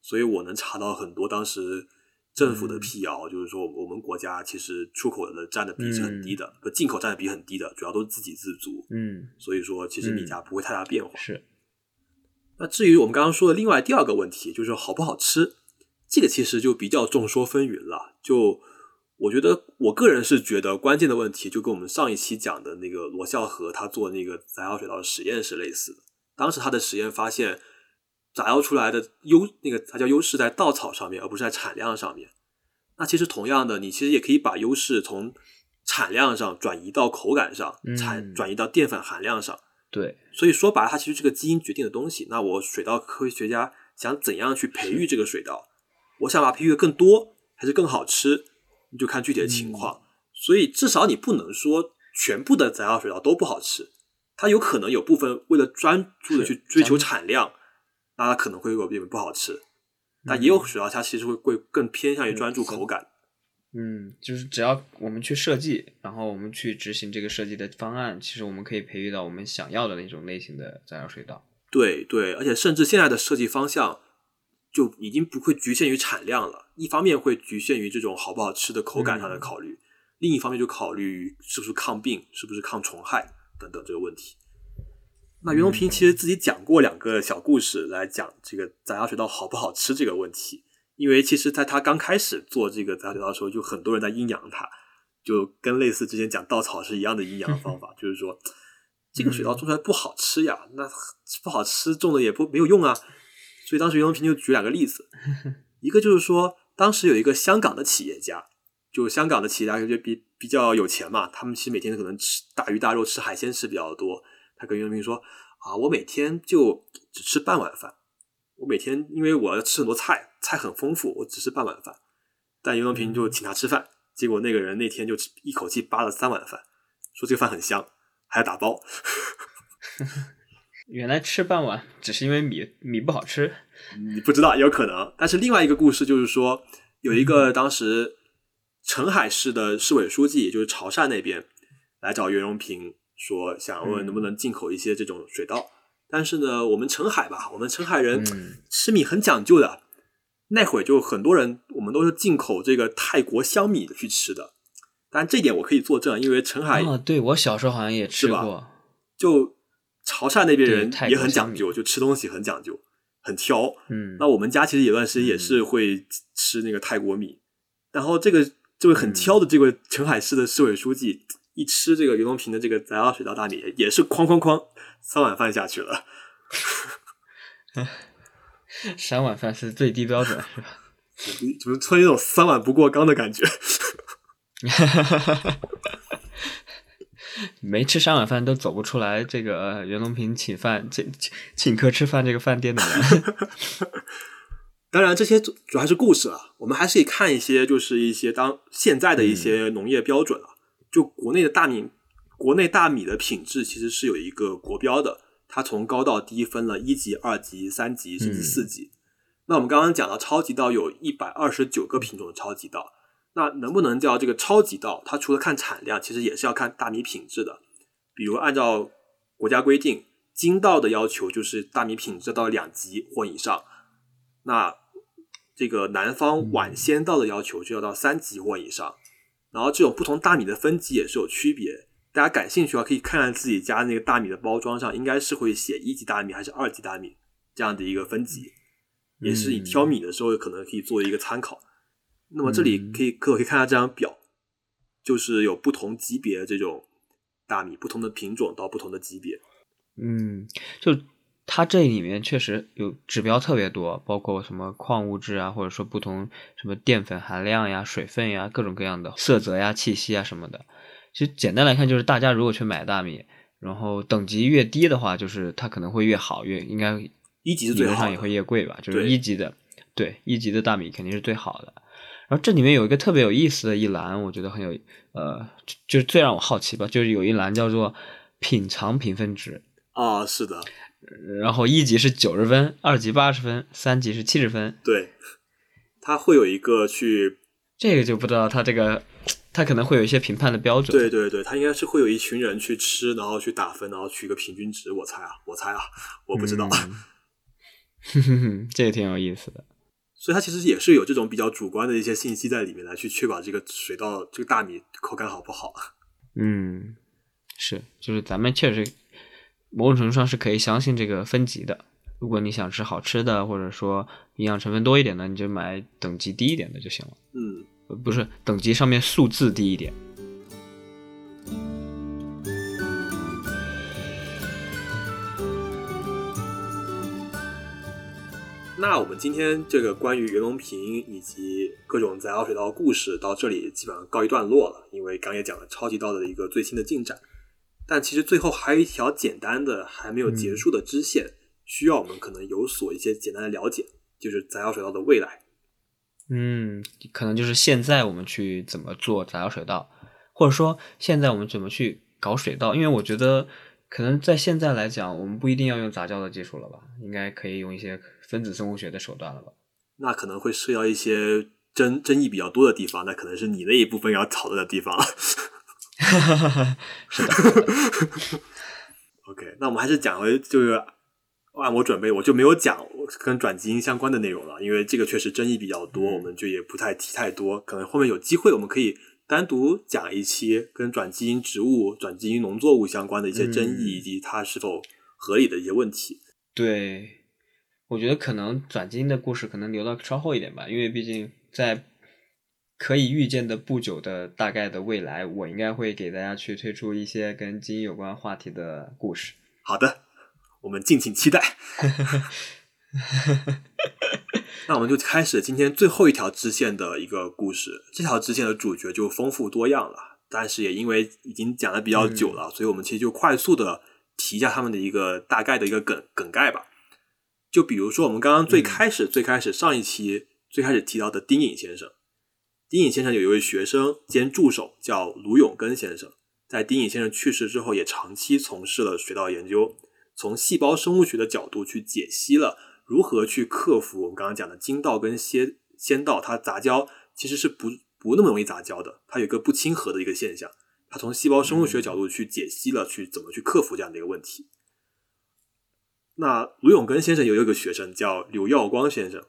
所以我能查到很多当时政府的辟谣，就是说我们国家其实出口的占的比是很低的，不进口占的比很低的，主要都是自给自足，嗯，所以说其实米价不会太大变化。是，那至于我们刚刚说的另外第二个问题，就是好不好吃，这个其实就比较众说纷纭了。就我觉得，我个人是觉得关键的问题，就跟我们上一期讲的那个罗孝和他做那个杂交水稻的实验是类似的。当时他的实验发现，杂交出来的优那个杂交优势在稻草上面，而不是在产量上面。那其实同样的，你其实也可以把优势从产量上转移到口感上，产嗯转移到淀粉含量上。对，所以说白了，它其实是个基因决定的东西。那我水稻科学家想怎样去培育这个水稻，我想把它培育的更多，还是更好吃，你就看具体的情况。所以至少你不能说全部的杂交水稻都不好吃，它有可能有部分为了专注的去追求产量，那它可能会有变不好吃。但也有水稻，它其实会会更偏向于专注口感。嗯，就是只要我们去设计，然后我们去执行这个设计的方案，其实我们可以培育到我们想要的那种类型的杂交水稻。对对，而且甚至现在的设计方向就已经不会局限于产量了，一方面会局限于这种好不好吃的口感上的考虑，另一方面就考虑是不是抗病、是不是抗虫害等等这个问题。那袁隆平其实自己讲过两个小故事来讲这个杂交水稻好不好吃这个问题，因为其实在他刚开始做这个杂交水稻的时候，就很多人在阴阳他，就跟类似之前讲稻草是一样的阴阳方法，就是说这个水稻种出来不好吃呀，那不好吃种的也不没有用啊。所以当时袁隆平就举两个例子，一个就是说当时有一个香港的企业家，就香港的企业家就比比较有钱嘛，他们其实每天可能吃大鱼大肉、吃海鲜吃比较多。他跟袁隆平说：“啊，我每天就只吃半碗饭。我每天因为我要吃很多菜，菜很丰富，我只吃半碗饭。但袁隆平就请他吃饭，结果那个人那天就一口气扒了三碗饭，说这个饭很香，还要打包。原来吃半碗只是因为米米不好吃，你不知道有可能。但是另外一个故事就是说，有一个当时澄海市的市委书记，也就是潮汕那边来找袁隆平。”说想问能不能进口一些这种水稻，但是呢，我们澄海吧，我们澄海人吃米很讲究的，那会就很多人我们都是进口这个泰国香米去吃的，但这点我可以作证，因为澄海啊，对我小时候好像也吃过，就潮汕那边人也很讲究，就吃东西很讲究，很挑。嗯，那我们家其实有段时间也是会吃那个泰国米，然后这个这位很挑的这位澄海市的市委书记。一吃这个袁隆平的这个杂交水稻大米，也是哐哐哐三碗饭下去了。三碗饭是最低标准，是吧？怎么突然有种三碗不过冈的感觉？没吃三碗饭都走不出来。这个袁隆平请饭，请 请客吃饭这个饭店的人。当然，这些主要还是故事啊。我们还是可以看一些，就是一些当现在的一些农业标准啊。就国内的大米，国内大米的品质其实是有一个国标的，它从高到低分了一级、二级、三级甚至四级。那我们刚刚讲到超级稻有一百二十九个品种的超级稻，那能不能叫这个超级稻？它除了看产量，其实也是要看大米品质的。比如按照国家规定，精稻的要求就是大米品质到两级或以上，那这个南方晚先稻的要求就要到三级或以上。然后这种不同大米的分级也是有区别，大家感兴趣的话可以看看自己家那个大米的包装上，应该是会写一级大米还是二级大米这样的一个分级，也是你挑米的时候可能可以作为一个参考。那么这里可以可可以看下这张表，就是有不同级别的这种大米，不同的品种到不同的级别。嗯，就。它这里面确实有指标特别多，包括什么矿物质啊，或者说不同什么淀粉含量呀、水分呀，各种各样的色泽呀、气息啊什么的。其实简单来看，就是大家如果去买大米，然后等级越低的话，就是它可能会越好，越应该一级理论上也会越贵吧。就是一级的，对一级的大米肯定是最好的。然后这里面有一个特别有意思的一栏，我觉得很有呃，就是最让我好奇吧，就是有一栏叫做品尝评分值啊，是的。然后一级是九十分，二级八十分，三级是七十分。对，他会有一个去，这个就不知道他这个，他可能会有一些评判的标准。对对对，他应该是会有一群人去吃，然后去打分，然后取一个平均值。我猜啊，我猜啊，我不知道。这个挺有意思的。所以它其实也是有这种比较主观的一些信息在里面来去确保这个水稻这个大米口感好不好。嗯，是，就是咱们确实。某种程度上是可以相信这个分级的。如果你想吃好吃的，或者说营养成分多一点的，你就买等级低一点的就行了。嗯，不是等级上面数字低一点。那我们今天这个关于袁隆平以及各种杂交水稻的故事到这里基本上告一段落了，因为刚也讲了超级稻的一个最新的进展。但其实最后还有一条简单的还没有结束的支线，需要我们可能有所一些简单的了解，就是杂交水稻的未来。嗯，可能就是现在我们去怎么做杂交水稻，或者说现在我们怎么去搞水稻？因为我觉得可能在现在来讲，我们不一定要用杂交的技术了吧？应该可以用一些分子生物学的手段了吧？那可能会涉及到一些争争议比较多的地方，那可能是你那一部分要讨论的地方。哈哈哈哈是的。OK，那我们还是讲回，就是按我准备，我就没有讲跟转基因相关的内容了，因为这个确实争议比较多，我们就也不太提太多。可能后面有机会，我们可以单独讲一期跟转基因植物、转基因农作物相关的一些争议，以及它是否合理的一些问题。对，我觉得可能转基因的故事可能留到稍后一点吧，因为毕竟在可以预见的不久的大概的未来，我应该会给大家去推出一些跟基因有关话题的故事。好的，我们敬请期待。那我们就开始今天最后一条支线的一个故事。这条支线的主角就丰富多样了，但是也因为已经讲的比较久了，所以我们其实就快速的提一下他们的一个大概的一个梗梗概吧。就比如说我们刚刚最开始、最开始上一期最开始提到的丁颖先生，丁颖先生有一位学生兼助手叫卢永根先生，在丁颖先生去世之后，也长期从事了水稻研究，从细胞生物学的角度去解析了。如何去克服我们刚刚讲的金稻跟仙仙道它杂交其实是不不那么容易杂交的，它有一个不亲和的一个现象。它从细胞生物学角度去解析了去怎么去克服这样的一个问题。那卢永根先生有一个学生叫刘耀光先生，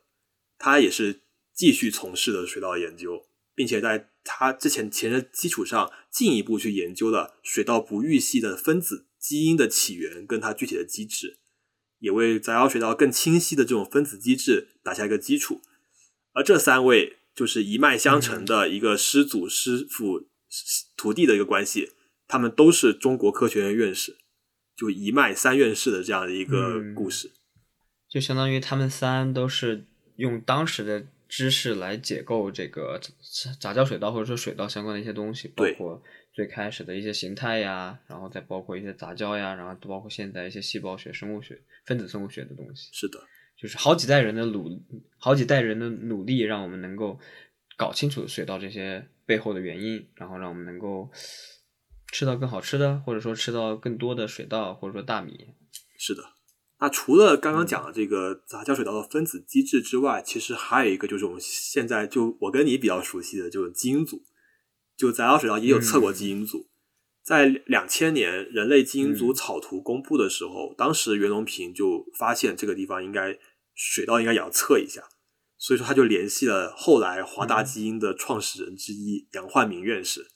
他也是继续从事的水稻研究，并且在他之前前的基础上进一步去研究了水稻不育系的分子基因的起源跟它具体的机制。也为杂交水稻更清晰的这种分子机制打下一个基础，而这三位就是一脉相承的一个师祖师傅徒弟的一个关系，他们都是中国科学院院士，就一脉三院士的这样的一个故事，就相当于他们三都是用当时的知识来解构这个杂交水稻或者说水稻相关的一些东西，包括。最开始的一些形态呀，然后再包括一些杂交呀，然后包括现在一些细胞学、生物学、分子生物学的东西。是的，就是好几代人的努，好几代人的努力，让我们能够搞清楚水稻这些背后的原因，然后让我们能够吃到更好吃的，或者说吃到更多的水稻，或者说大米。是的，那除了刚刚讲的这个杂交水稻的分子机制之外，其实还有一个就是我们现在就我跟你比较熟悉的，就是基因组。就杂交水稻也有测过基因组，在两千年人类基因组草图公布的时候，当时袁隆平就发现这个地方应该水稻应该也要测一下，所以说他就联系了后来华大基因的创始人之一杨焕明院士，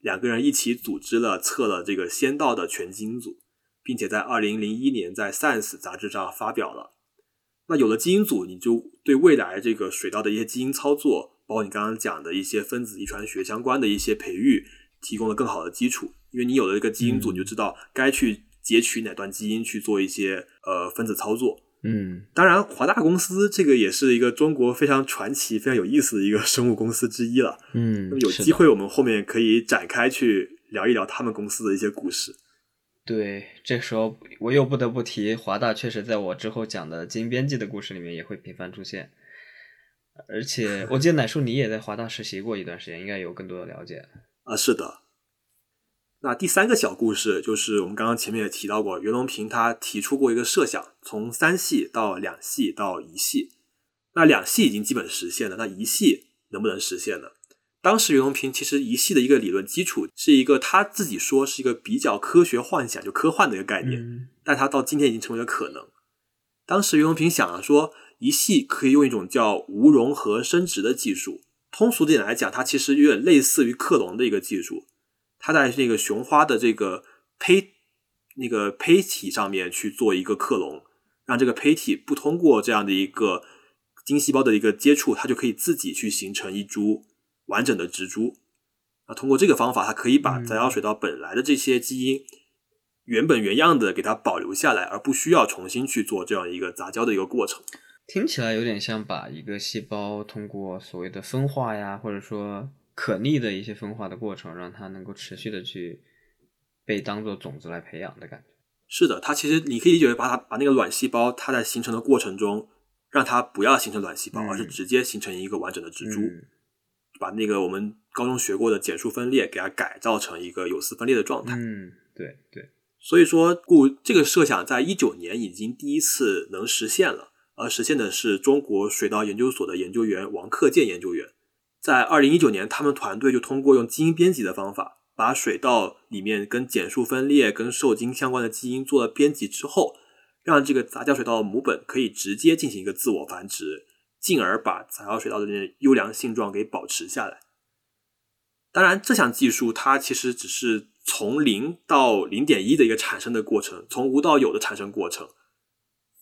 两个人一起组织了测了这个先稻的全基因组，并且在二零零一年在 Science 杂志上发表了。那有了基因组，你就对未来这个水稻的一些基因操作。包括你刚刚讲的一些分子遗传学相关的一些培育，提供了更好的基础。因为你有了一个基因组，你就知道该去截取哪段基因去做一些呃分子操作。嗯，当然，华大公司这个也是一个中国非常传奇、非常有意思的一个生物公司之一了。嗯，那么有机会我们后面可以展开去聊一聊他们公司的一些故事。对，这时候我又不得不提华大，确实在我之后讲的基因编辑的故事里面也会频繁出现。而且我记得奶叔你也在华大实习过一段时间，应该有更多的了解啊。是的，那第三个小故事就是我们刚刚前面也提到过，袁隆平他提出过一个设想，从三系到两系到一系。那两系已经基本实现了，那一系能不能实现呢？当时袁隆平其实一系的一个理论基础是一个他自己说是一个比较科学幻想，就科幻的一个概念，但他到今天已经成为了可能。当时袁隆平想啊说。一系可以用一种叫无融合生殖的技术，通俗点来讲，它其实有点类似于克隆的一个技术。它在那个雄花的这个胚那个胚体上面去做一个克隆，让这个胚体不通过这样的一个精细胞的一个接触，它就可以自己去形成一株完整的植株。那通过这个方法，它可以把杂交水稻本来的这些基因原本原样的给它保留下来，而不需要重新去做这样一个杂交的一个过程。听起来有点像把一个细胞通过所谓的分化呀，或者说可逆的一些分化的过程，让它能够持续的去被当做种子来培养的感觉。是的，它其实你可以理解为把它把那个卵细胞，它在形成的过程中，让它不要形成卵细胞，而是直接形成一个完整的植株，把那个我们高中学过的减数分裂给它改造成一个有丝分裂的状态。嗯，对对。所以说，故这个设想在一九年已经第一次能实现了。而实现的是中国水稻研究所的研究员王克建研究员，在二零一九年，他们团队就通过用基因编辑的方法，把水稻里面跟减数分裂、跟受精相关的基因做了编辑之后，让这个杂交水稻的母本可以直接进行一个自我繁殖，进而把杂交水稻的那优良性状给保持下来。当然，这项技术它其实只是从零到零点一的一个产生的过程，从无到有的产生过程。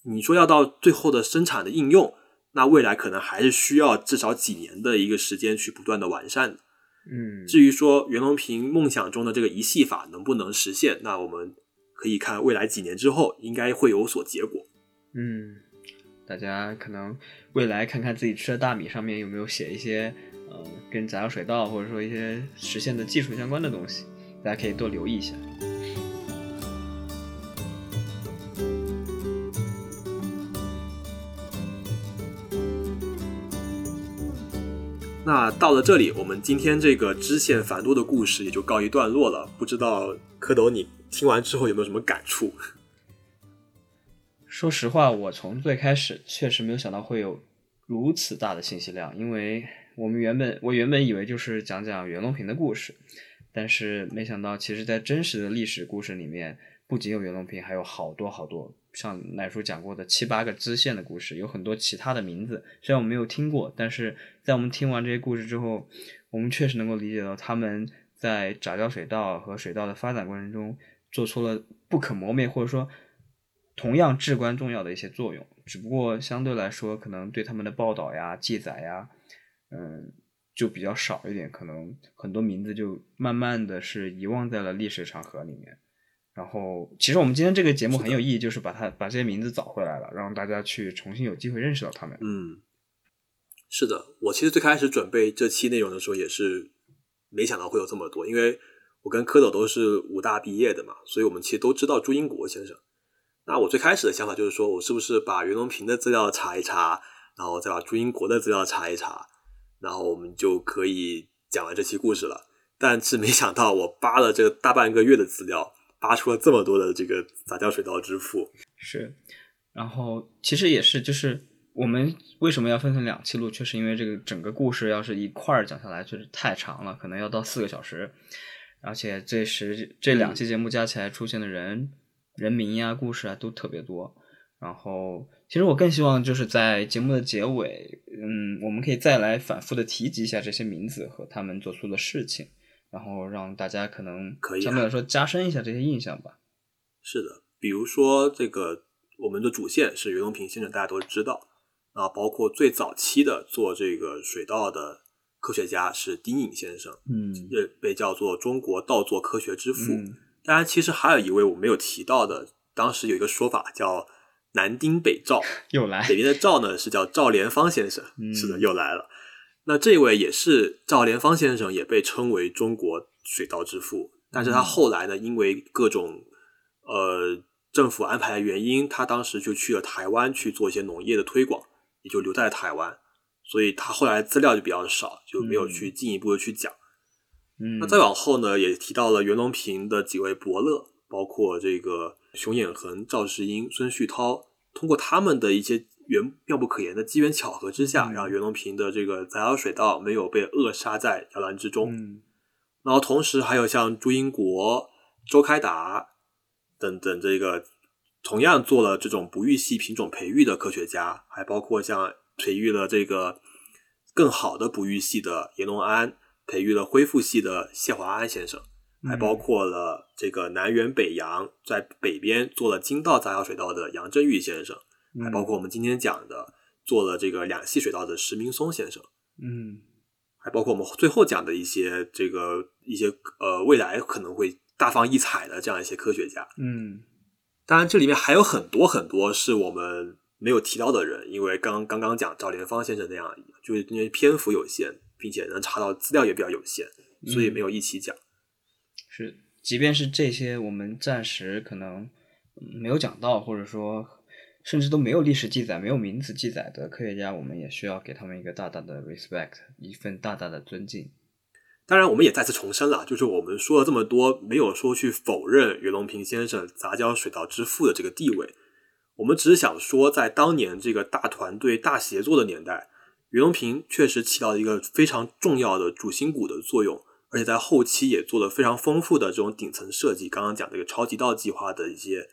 你说要到最后的生产的应用，那未来可能还是需要至少几年的一个时间去不断的完善的。嗯，至于说袁隆平梦想中的这个一系法能不能实现，那我们可以看未来几年之后应该会有所结果。嗯，大家可能未来看看自己吃的大米上面有没有写一些呃跟杂交水稻或者说一些实现的技术相关的东西，大家可以多留意一下。那到了这里，我们今天这个支线繁多的故事也就告一段落了。不知道蝌蚪你听完之后有没有什么感触？说实话，我从最开始确实没有想到会有如此大的信息量，因为我们原本我原本以为就是讲讲袁隆平的故事，但是没想到，其实在真实的历史故事里面，不仅有袁隆平，还有好多好多。像奶叔讲过的七八个支线的故事，有很多其他的名字，虽然我没有听过，但是在我们听完这些故事之后，我们确实能够理解到他们在杂交水稻和水稻的发展过程中做出了不可磨灭或者说同样至关重要的一些作用。只不过相对来说，可能对他们的报道呀、记载呀，嗯，就比较少一点，可能很多名字就慢慢的是遗忘在了历史长河里面。然后，其实我们今天这个节目很有意义，就是把它把这些名字找回来了，让大家去重新有机会认识到他们。嗯，是的，我其实最开始准备这期内容的时候，也是没想到会有这么多，因为我跟蝌蚪都是武大毕业的嘛，所以我们其实都知道朱英国先生。那我最开始的想法就是说，我是不是把袁隆平的资料查一查，然后再把朱英国的资料查一查，然后我们就可以讲完这期故事了。但是没想到，我扒了这大半个月的资料。扒出了这么多的这个杂交水稻之父，是，然后其实也是，就是我们为什么要分成两期录，确实因为这个整个故事要是一块儿讲下来，确实太长了，可能要到四个小时，而且这时这两期节目加起来出现的人、人名呀、故事啊都特别多。然后，其实我更希望就是在节目的结尾，嗯，我们可以再来反复的提及一下这些名字和他们做出的事情。然后让大家可能可以相对来说加深一下这些印象吧。是的，比如说这个我们的主线是袁隆平先生，大家都知道啊，包括最早期的做这个水稻的科学家是丁颖先生，嗯，也被叫做中国稻作科学之父。嗯当然，其实还有一位我没有提到的，当时有一个说法叫南丁北赵，又来北边的赵呢是叫赵连芳先生，嗯是的，又来了。那这位也是赵连芳先生，也被称为中国水稻之父。但是他后来呢，因为各种呃政府安排的原因，他当时就去了台湾去做一些农业的推广，也就留在台湾。所以他后来资料就比较少，就没有去进一步的去讲。嗯，那再往后呢，也提到了袁隆平的几位伯乐，包括这个熊衍恒、赵世英、孙旭涛，通过他们的一些缘妙不可言的机缘巧合之下，嗯让袁隆平的这个杂交水稻没有被扼杀在摇篮之中。嗯然后同时还有像朱英国、周开达等等这个同样做了这种不育系品种培育的科学家，还包括像培育了这个更好的不育系的阎龙安，培育了恢复系的谢华安先生，还包括了这个南辕北杨在北边做了金稻杂交水稻的杨振玉先生，还包括我们今天讲的做了这个两系水稻的石明松先生。嗯还包括我们最后讲的一些这个一些呃未来可能会大放异彩的这样一些科学家。嗯当然，这里面还有很多很多是我们没有提到的人，因为刚刚刚讲赵连芳先生那样，就是因为篇幅有限，并且能查到资料也比较有限，所以没有一起讲。是，即便是这些我们暂时可能嗯没有讲到，或者说甚至都没有历史记载、没有名字记载的科学家，我们也需要给他们一个大大的 respect，一份大大的尊敬。当然，我们也再次重申了，就是我们说了这么多，没有说去否认袁隆平先生杂交水稻之父的这个地位。我们只是想说，在当年这个大团队、大协作的年代，袁隆平确实起到一个非常重要的主心骨的作用，而且在后期也做了非常丰富的这种顶层设计。刚刚讲这个超级稻计划的一些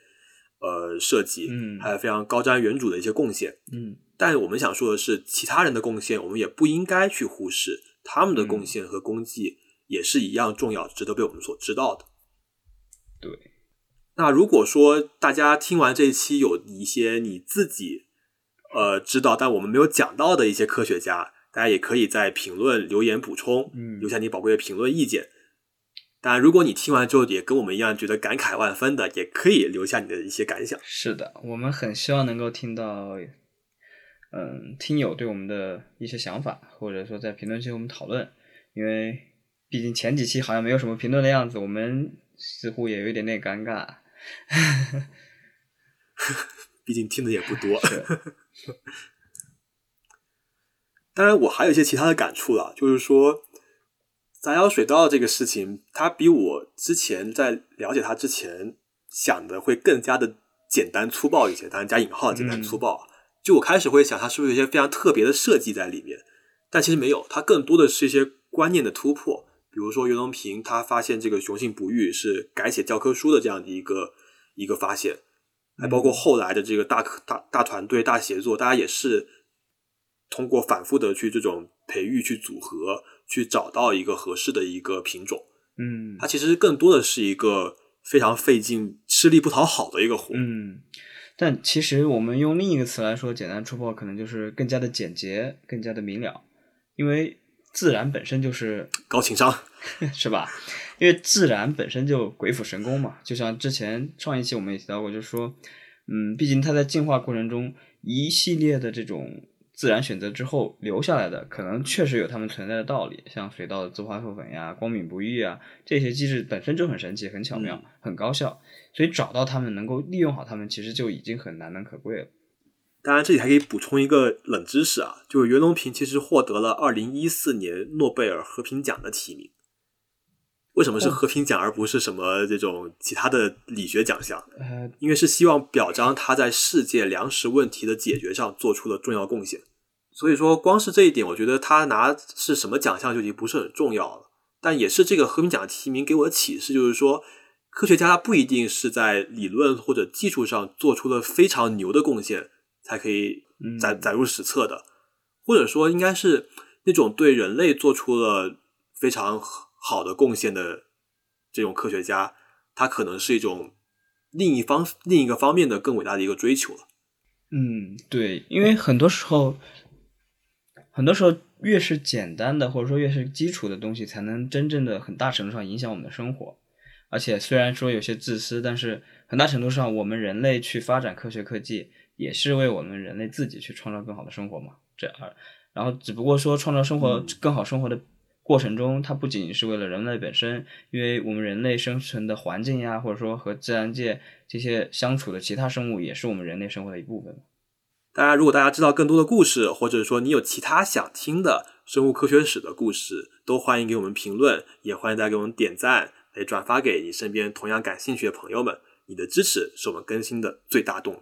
呃设计，嗯还有非常高瞻远瞩的一些贡献。嗯但我们想说的是，其他人的贡献我们也不应该去忽视，他们的贡献和功绩也是一样重要，值得被我们所知道的。对，那如果说大家听完这一期有一些你自己呃知道但我们没有讲到的一些科学家，大家也可以在评论留言补充，嗯留下你宝贵的评论意见。当然，如果你听完之后也跟我们一样觉得感慨万分的，也可以留下你的一些感想。是的，我们很希望能够听到，嗯，听友对我们的一些想法，或者说在评论区和我们讨论，因为毕竟前几期好像没有什么评论的样子，我们似乎也有一点点尴尬。毕竟听的也不多。是，当然，我还有一些其他的感触了，就是说，杂交水稻这个事情，它比我之前在了解它之前想的会更加的简单粗暴一些，当然加引号的简单粗暴。就我开始会想，它是不是有一些非常特别的设计在里面？但其实没有，它更多的是一些观念的突破。比如说袁隆平他发现这个雄性不育是改写教科书的这样的一个一个发现，还包括后来的这个大科大大团队大协作，大家也是通过反复的去这种培育、去组合，去找到一个合适的一个品种。嗯它其实更多的是一个非常费劲、吃力不讨好的一个活。嗯，但其实我们用另一个词来说，简单粗暴可能就是更加的简洁，更加的明了，因为自然本身就是 高情商，是吧？因为自然本身就鬼斧神工嘛，就像之前上一期我们也提到过，就是说，嗯，毕竟它在进化过程中一系列的这种自然选择之后留下来的，可能确实有它们存在的道理，像水稻的自花授粉呀、光敏不育啊，这些机制本身就很神奇、很巧妙、很高效，所以找到它们，能够利用好它们，其实就已经很难能可贵了。当然，这里还可以补充一个冷知识啊，就是袁隆平其实获得了二零一四年诺贝尔和平奖的提名。为什么是和平奖而不是什么这种其他的理学奖项？呃，因为是希望表彰他在世界粮食问题的解决上做出了重要贡献。所以说，光是这一点，我觉得他拿是什么奖项就已经不是很重要了。但也是这个和平奖的提名给我的启示，就是说，科学家他不一定是在理论或者技术上做出了非常牛的贡献，才可以载载入史册的，或者说应该是那种对人类做出了非常好的贡献的这种科学家，他可能是一种另一方另一个方面的更伟大的一个追求了。嗯，对，因为很多时候，很多时候越是简单的或者说越是基础的东西，才能真正的很大程度上影响我们的生活。而且虽然说有些自私，但是很大程度上，我们人类去发展科学科技，也是为我们人类自己去创造更好的生活嘛。这样，然后只不过说创造生活更好生活的过程中，它不仅仅是为了人类本身，因为我们人类生存的环境呀，或者说和自然界这些相处的其他生物，也是我们人类生活的一部分。当然，如果大家知道更多的故事，或者说你有其他想听的生物科学史的故事，都欢迎给我们评论，也欢迎大家给我们点赞，也转发给你身边同样感兴趣的朋友们。你的支持是我们更新的最大动力。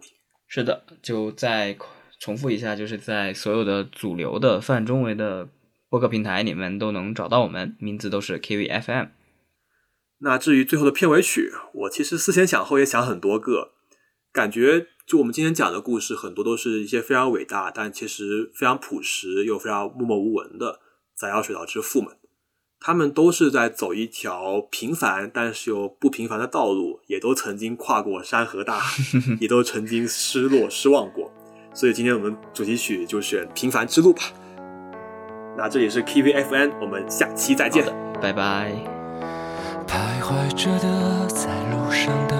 是的，就再重复一下，就是在所有的主流的泛中文的播客平台你们都能找到我们，名字都是 KVFM。那至于最后的片尾曲，我其实思前想后也想很多个，感觉就我们今天讲的故事，很多都是一些非常伟大，但其实非常朴实又非常默默无闻的杂交水稻之父们。他们都是在走一条平凡但是又不平凡的道路，也都曾经跨过山河大海，也都曾经失落失望过。所以今天我们主题曲就选《平凡之路》吧。那这里是 KVFN，我们下期再见。拜拜。徘徊着的，在路上的，